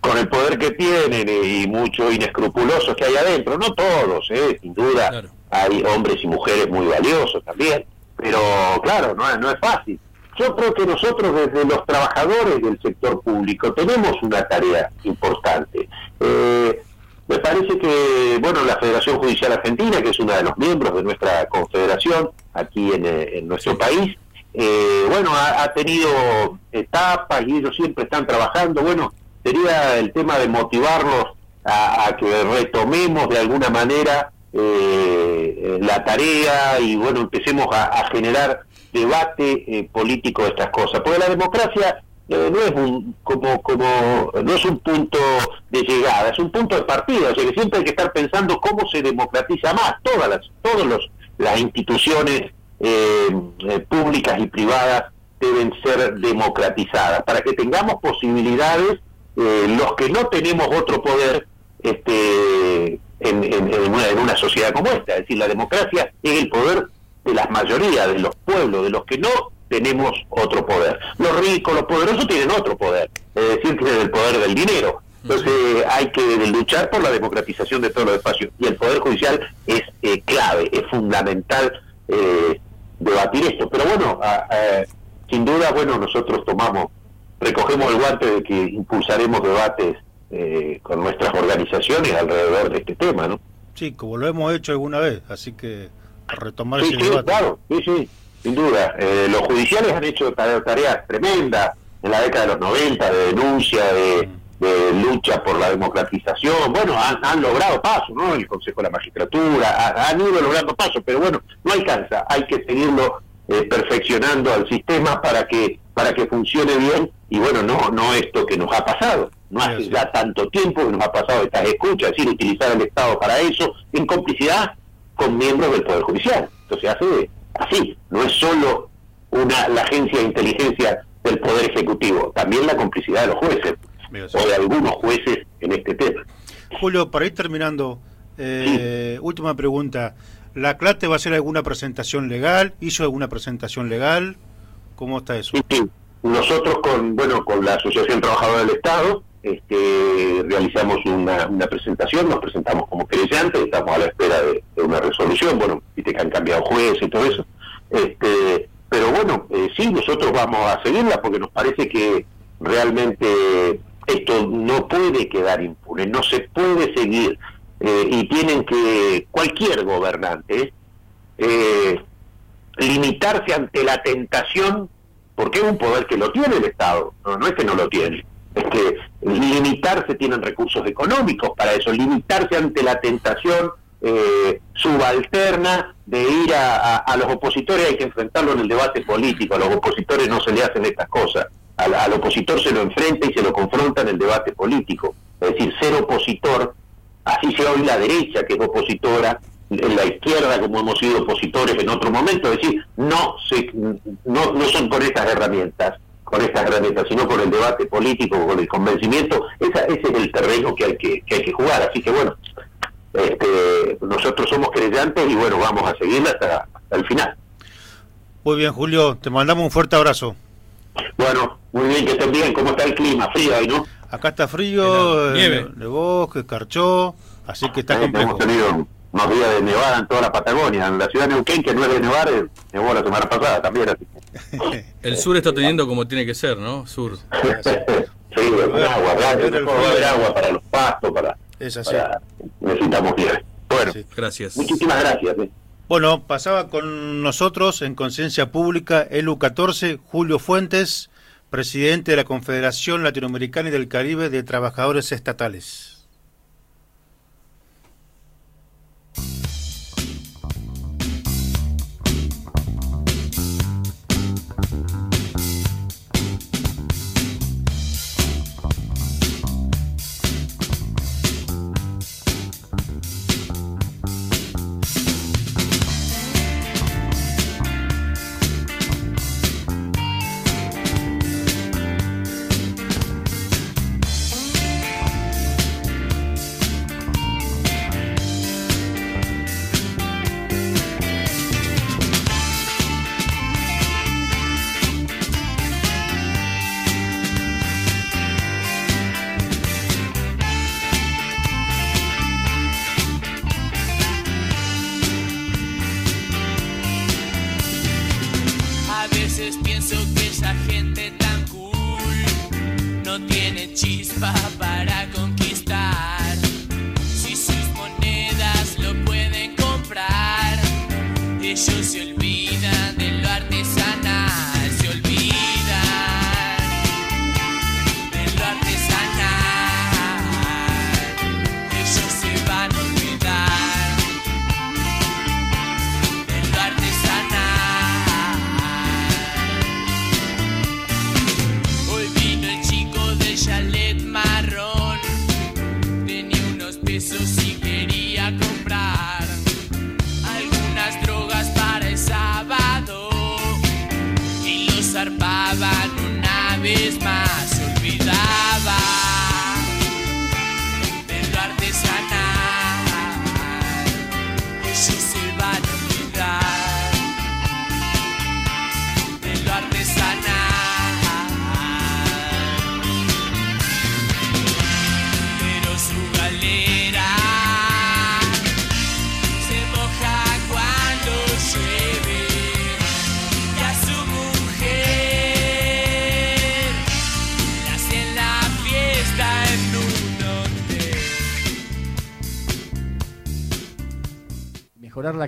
Con, el, poder que tienen y muchos inescrupulosos que hay adentro, no todos, ¿eh? sin duda, hay hombres y mujeres muy valiosos también, pero claro, no, no es fácil. Yo creo que nosotros desde los trabajadores del sector público tenemos una tarea importante. Eh, me parece que, bueno, la Federación Judicial Argentina, que es una de los miembros de nuestra confederación aquí en, eh, nuestro país, eh, bueno, ha, tenido etapas y ellos siempre están trabajando. Bueno, sería el tema de motivarlos a, que retomemos de alguna manera eh, la tarea y, bueno, empecemos a, generar debate político de estas cosas. Porque la democracia no es un como como no es un punto de llegada es un punto de partida. O sea que siempre hay que estar pensando cómo se democratiza más todas las todos los las instituciones eh, eh, públicas y privadas deben ser democratizadas. Para que tengamos posibilidades eh, los que no tenemos otro poder este en, en, una, en una sociedad como esta. Es decir la democracia es el poder de las mayorías de los pueblos de los que no tenemos otro poder. Los ricos, los poderosos tienen otro poder, es decir, tienen el poder del dinero. Entonces hay que luchar por la democratización de todos los espacios y el Poder Judicial es eh, clave, es fundamental eh, debatir esto. Pero bueno, sin duda, bueno, nosotros tomamos, recogemos el guante de que impulsaremos debates eh, con nuestras organizaciones alrededor de este tema, ¿no? Sí, como lo hemos hecho alguna vez, así que retomar ese sí, Claro, sí, sí. Sin duda, eh, los judiciales han hecho tareas tremendas en la década de los 90 de denuncia, de, lucha por la democratización. Bueno, han, logrado paso, ¿no? El Consejo de la Magistratura, han ido logrando paso, pero bueno, no alcanza. Hay que seguirlo eh, perfeccionando al sistema para que para que funcione bien y bueno, no no esto que nos ha pasado. No hace ya tanto tiempo que nos ha pasado estas escuchas, es decir, utilizar el Estado para eso en complicidad con miembros del Poder Judicial. Entonces hace así, no es solo una, la agencia de inteligencia del Poder Ejecutivo, también la complicidad de los jueces, o de algunos jueces en este tema. Julio, para ir terminando, eh, última pregunta. ¿La CLATE va a hacer alguna presentación legal? ¿Hizo alguna presentación legal? ¿Cómo está eso? Sí, Nosotros con, bueno, con la Asociación Trabajadora del Estado este, realizamos una, presentación, nos presentamos como creyentes, estamos a la espera de, una resolución, bueno, viste que han cambiado jueces y todo eso. Este, pero bueno, eh, sí, nosotros vamos a seguirla porque nos parece que realmente esto no puede quedar impune, no se puede seguir eh, y tienen que cualquier gobernante eh, limitarse ante la tentación, porque es un poder que lo tiene el Estado, no, no es que no lo tiene, es que limitarse, tienen recursos económicos para eso, limitarse ante la tentación eh, subalterna de ir a, los opositores, hay que enfrentarlo en el debate político, a los opositores no se le hacen estas cosas, al, opositor se lo enfrenta y se lo confronta en el debate político, es decir, ser opositor, así sea hoy la derecha que es opositora, la izquierda, como hemos sido opositores en otro momento, es decir, no, se, no, no son con estas herramientas, con estas herramientas, sino con el debate político, con el convencimiento, esa, ese es el terreno que hay que, que hay que jugar. Así que bueno, este, nosotros somos creyentes y bueno, vamos a seguir hasta, hasta el final. Muy bien, Julio, te mandamos un fuerte abrazo. Bueno, muy bien, que estén bien. ¿Cómo está el clima? Frío ahí, ¿no? Acá está frío. Nieve. de bosque, carchó, así que está Eh, complejo. hemos tenido unos días de nevada en toda la Patagonia. En la ciudad de Neuquén, que no es de nevar, eh, nevó la semana pasada también. Así. El sur está teniendo como tiene que ser, ¿no? Sur. sí, con agua, ¿verdad? el va a haber agua para los pastos, para, Es así. para- necesitamos nieve. Bueno, Gracias. muchísimas gracias. eh. Bueno, pasaba con nosotros en Conciencia Pública, ELU 14, Julio Fuentes, presidente de la Confederación Latinoamericana y del Caribe de Trabajadores Estatales.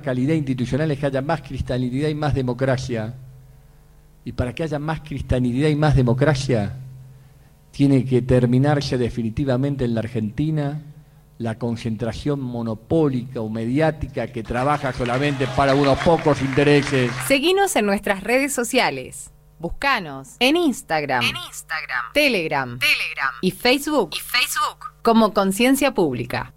Calidad institucional es que haya más cristalinidad y más democracia. Y para que haya más cristalinidad y más democracia, tiene que terminarse definitivamente en la Argentina la concentración monopólica o mediática que trabaja solamente para unos pocos intereses. Seguinos en nuestras redes sociales. Buscanos en Instagram, Telegram, y Facebook, como Conciencia Pública.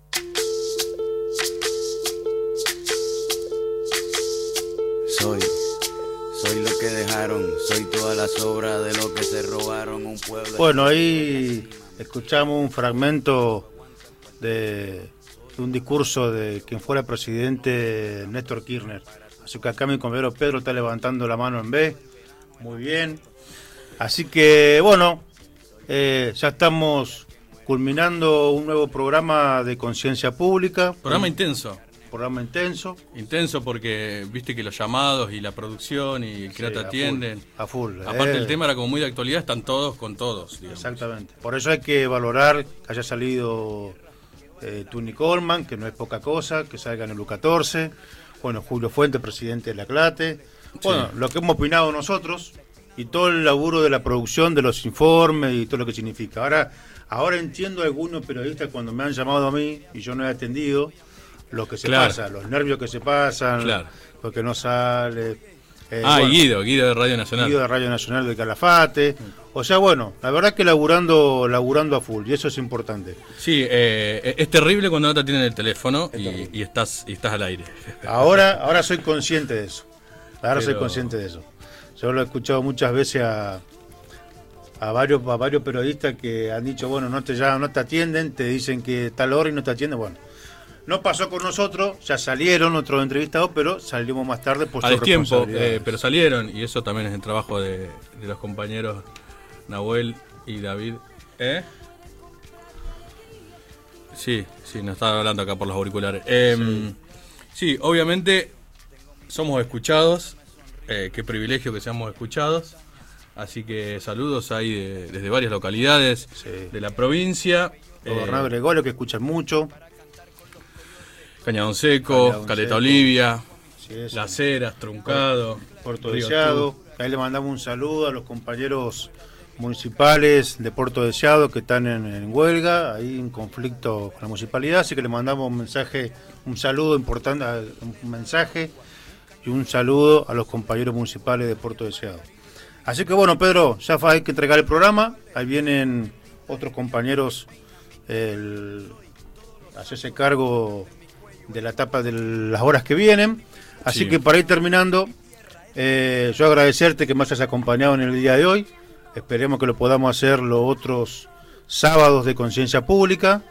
Que dejaron, soy toda la sobra de lo que se robaron un pueblo. Bueno, ahí escuchamos un fragmento de, de un discurso de quien fuera presidente Néstor Kirchner. Así que acá mi compañero Pedro está levantando la mano en B. Muy bien. Así que, bueno, eh, ya estamos culminando un nuevo programa de conciencia pública. Programa intenso. Programa intenso. Intenso porque viste que los llamados y la producción y el que Sí, te full, atienden. a full, Aparte eh. el tema era como muy de actualidad, están todos con todos. digamos. Exactamente. Por eso hay que valorar que haya salido eh, Tuni Coleman, que no es poca cosa, que salga en el U14. Bueno, Julio Fuente, presidente de la CLATE. Bueno, lo que hemos opinado nosotros y todo el laburo de la producción de los informes y todo lo que significa. Ahora, ahora entiendo a algunos periodistas cuando me han llamado a mí y yo no he atendido lo que se Claro. pasa, los nervios que se pasan, Claro. porque no sale. Eh, ah, bueno, Guido, Guido de Radio Nacional. Guido de Radio Nacional de Calafate. O sea, bueno, la verdad que laburando, laburando a full, y eso es importante. Sí, eh, es terrible cuando no te atienden el teléfono y, y estás y estás al aire. Ahora, ahora soy consciente de eso. Ahora soy consciente de eso. Yo lo he escuchado muchas veces a, a varios, a varios periodistas que han dicho, bueno, no te llaman, no te atienden, te dicen que tal hora y no te atienden. Bueno, no pasó con nosotros, ya salieron otros entrevistados, pero salimos más tarde por a su destiempo, responsabilidad. eh, pero salieron y eso también es el trabajo de, de los compañeros Nahuel y David. ¿Eh? Sí, sí, nos estaba hablando acá por los auriculares. Eh, sí. obviamente somos escuchados. eh, qué privilegio que seamos escuchados. Así que saludos ahí de- desde varias localidades de la provincia. Gobernador Gregorio, que escuchan mucho. Cañadón Seco, Cañadón Caleta Seco. Olivia, Sí. Las Heras, Truncado, Puerto Deseado. Ahí le mandamos un saludo a los compañeros municipales de Puerto Deseado que están en, en huelga, ahí en conflicto con la municipalidad, así que le mandamos un mensaje, un saludo importante, un mensaje y un saludo a los compañeros municipales de Puerto Deseado. Así que bueno, Pedro, ya hay que entregar el programa, ahí vienen otros compañeros el, a hacerse cargo de la etapa de las horas que vienen. Así Sí. que para ir terminando, eh, yo agradecerte que me hayas acompañado en el día de hoy. Esperemos que lo podamos hacer los otros sábados de conciencia pública.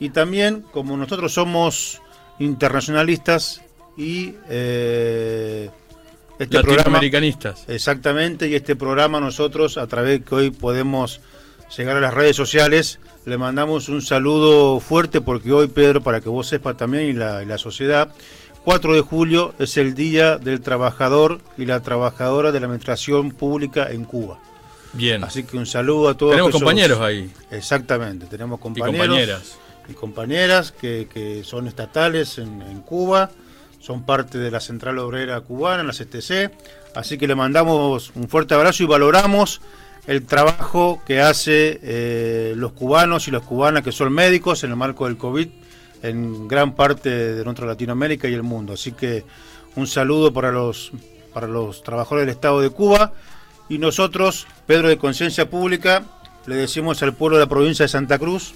Y también, como nosotros somos internacionalistas y eh, este programa, Latinoamericanistas. exactamente, y este programa nosotros a través que hoy podemos llegar a las redes sociales, le mandamos un saludo fuerte porque hoy, Pedro, para que vos sepas también y la, y la sociedad, 4 de julio es el Día del Trabajador y la Trabajadora de la Administración Pública en Cuba. Bien. Así que un saludo a todos. Tenemos compañeros ahí. Exactamente, tenemos compañeros. compañeras. Y compañeras que, que son estatales en, en Cuba, son parte de la Central Obrera Cubana, la CTC. Así que le mandamos un fuerte abrazo y valoramos el trabajo que hace eh, los cubanos y las cubanas que son médicos en el marco del COVID en gran parte de nuestra Latinoamérica y el mundo. Así que un saludo para los, para los trabajadores del Estado de Cuba y nosotros, Pedro de Conciencia Pública, le decimos al pueblo de la provincia de Santa Cruz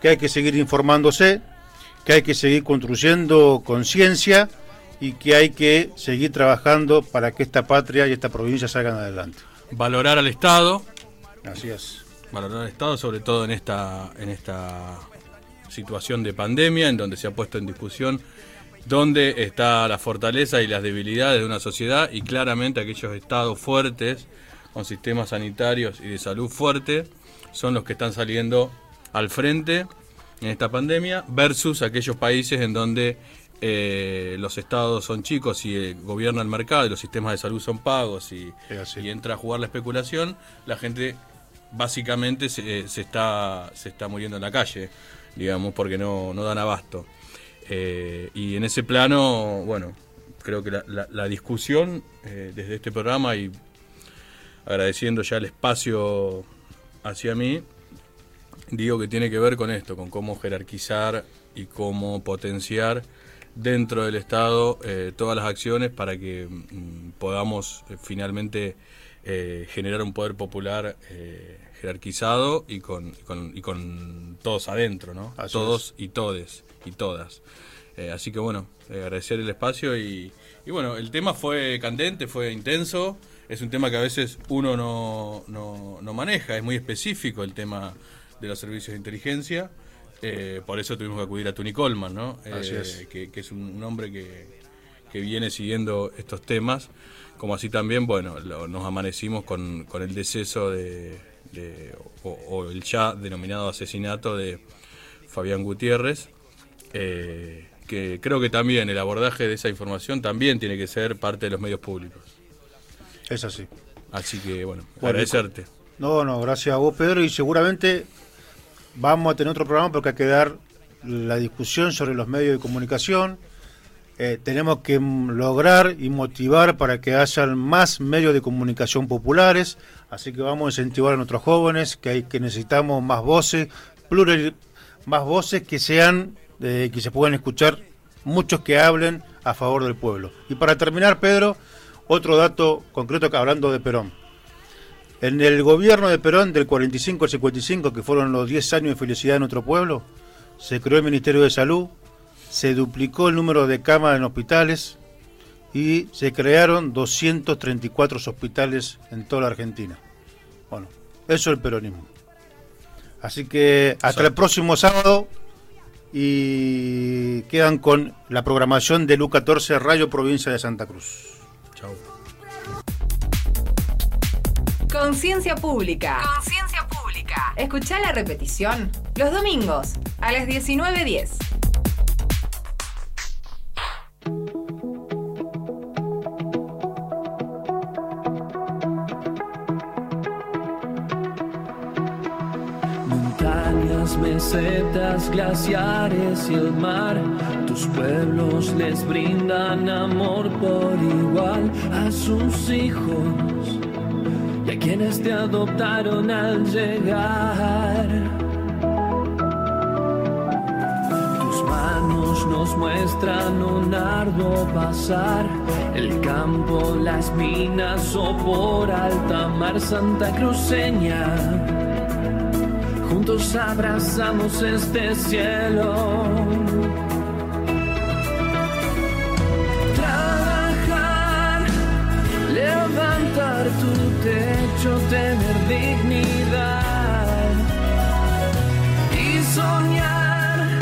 que hay que seguir informándose, que hay que seguir construyendo conciencia y que hay que seguir trabajando para que esta patria y esta provincia salgan adelante. Valorar al Estado. Así es. Valorar al Estado, sobre todo en esta, en esta situación de pandemia, en donde se ha puesto en discusión dónde está la fortaleza y las debilidades de una sociedad y claramente aquellos estados fuertes, con sistemas sanitarios y de salud fuertes, son los que están saliendo al frente en esta pandemia versus aquellos países en donde eh, los estados son chicos y eh, gobierna el mercado y los sistemas de salud son pagos y, y entra a jugar la especulación, la gente básicamente se, eh, se está, se está muriendo en la calle, digamos, porque no, no dan abasto. Eh, y en ese plano, bueno, creo que la, la- la discusión desde este programa y agradeciendo ya el espacio hacia mí, digo que tiene que ver con esto, con cómo jerarquizar y cómo potenciar dentro del Estado eh, todas las acciones para que mm, podamos eh, finalmente eh, generar un poder popular eh, jerarquizado y con, y con, y con todos adentro, ¿no? Así todos y todes y todas. Así que bueno, agradecer el espacio y, y bueno, el tema fue candente, fue intenso, es un tema que a veces uno no, no, no maneja, es muy específico el tema de los servicios de inteligencia, eh, por eso tuvimos que acudir a Tony Coleman, ¿no? Así Eh, es. Que, que es un, un hombre que, que viene siguiendo estos temas, como así también, bueno, lo- nos amanecimos con, con el deceso de, de- o, o el ya denominado asesinato de Fabián Gutiérrez, eh, que creo que también el abordaje de esa información también tiene que ser parte de los medios públicos. Es así. Así que, bueno, Bueno, agradecerte. No, no, gracias a vos, Pedro, y seguramente vamos a tener otro programa porque hay que dar la discusión sobre los medios de comunicación. Eh, tenemos que lograr y motivar para que hayan más medios de comunicación populares, así que vamos a incentivar a nuestros jóvenes, que hay que necesitamos más voces, más voces que sean, eh, que se puedan escuchar, muchos que hablen a favor del pueblo. Y para terminar, Pedro, otro dato concreto que hablando de Perón. En el gobierno de Perón del 45 al 55, que fueron los 10 años de felicidad en nuestro pueblo, se creó el Ministerio de Salud, se duplicó el número de camas en hospitales y se crearon 234 hospitales en toda la Argentina. Bueno, eso es el peronismo. Así que hasta el próximo sábado y quedan con la programación de LU 14 Radio Provincia de Santa Cruz. Chao. Conciencia Pública. Conciencia Pública. Escuchá la repetición los domingos a las 19.10. Montañas, mesetas, glaciares y el mar, tus pueblos les brindan amor por igual a sus hijos quienes te adoptaron al llegar. Tus manos nos muestran un arduo pasar, el campo, las minas o por alta mar Santa Cruceña. Juntos abrazamos este cielo. Tener dignidad y soñar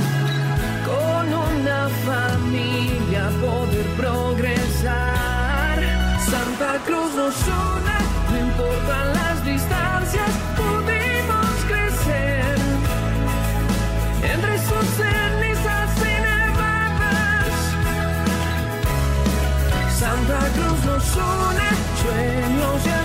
con una familia, poder progresar. Santa Cruz nos une, no importan las distancias, pudimos crecer entre sus cenizas y nevadas. Santa Cruz nos une, sueños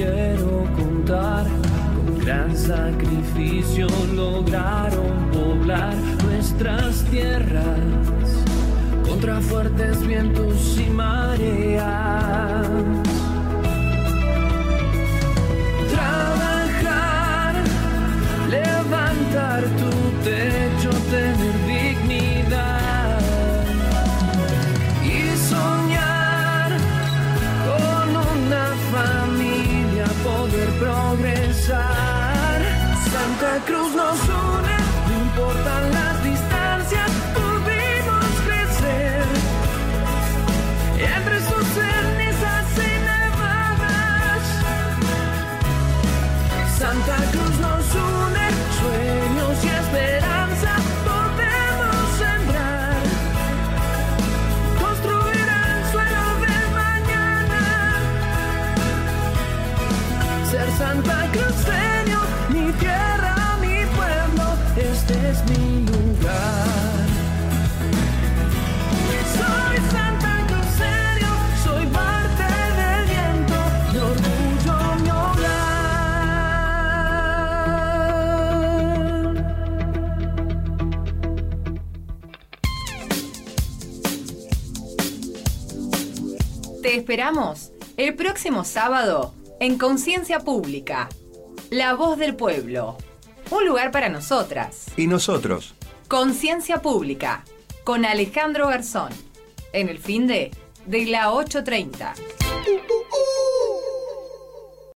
quiero contar, con gran sacrificio lograron poblar nuestras tierras contra fuertes vientos y mareas. Trabajar, levantar tu techo, progresar. Santa Cruz nos Te esperamos el próximo sábado en Conciencia Pública. La voz del pueblo. Un lugar para nosotras. ¿Y nosotros? Conciencia Pública. Con Alejandro Garzón. En el fin de, de la 8.30.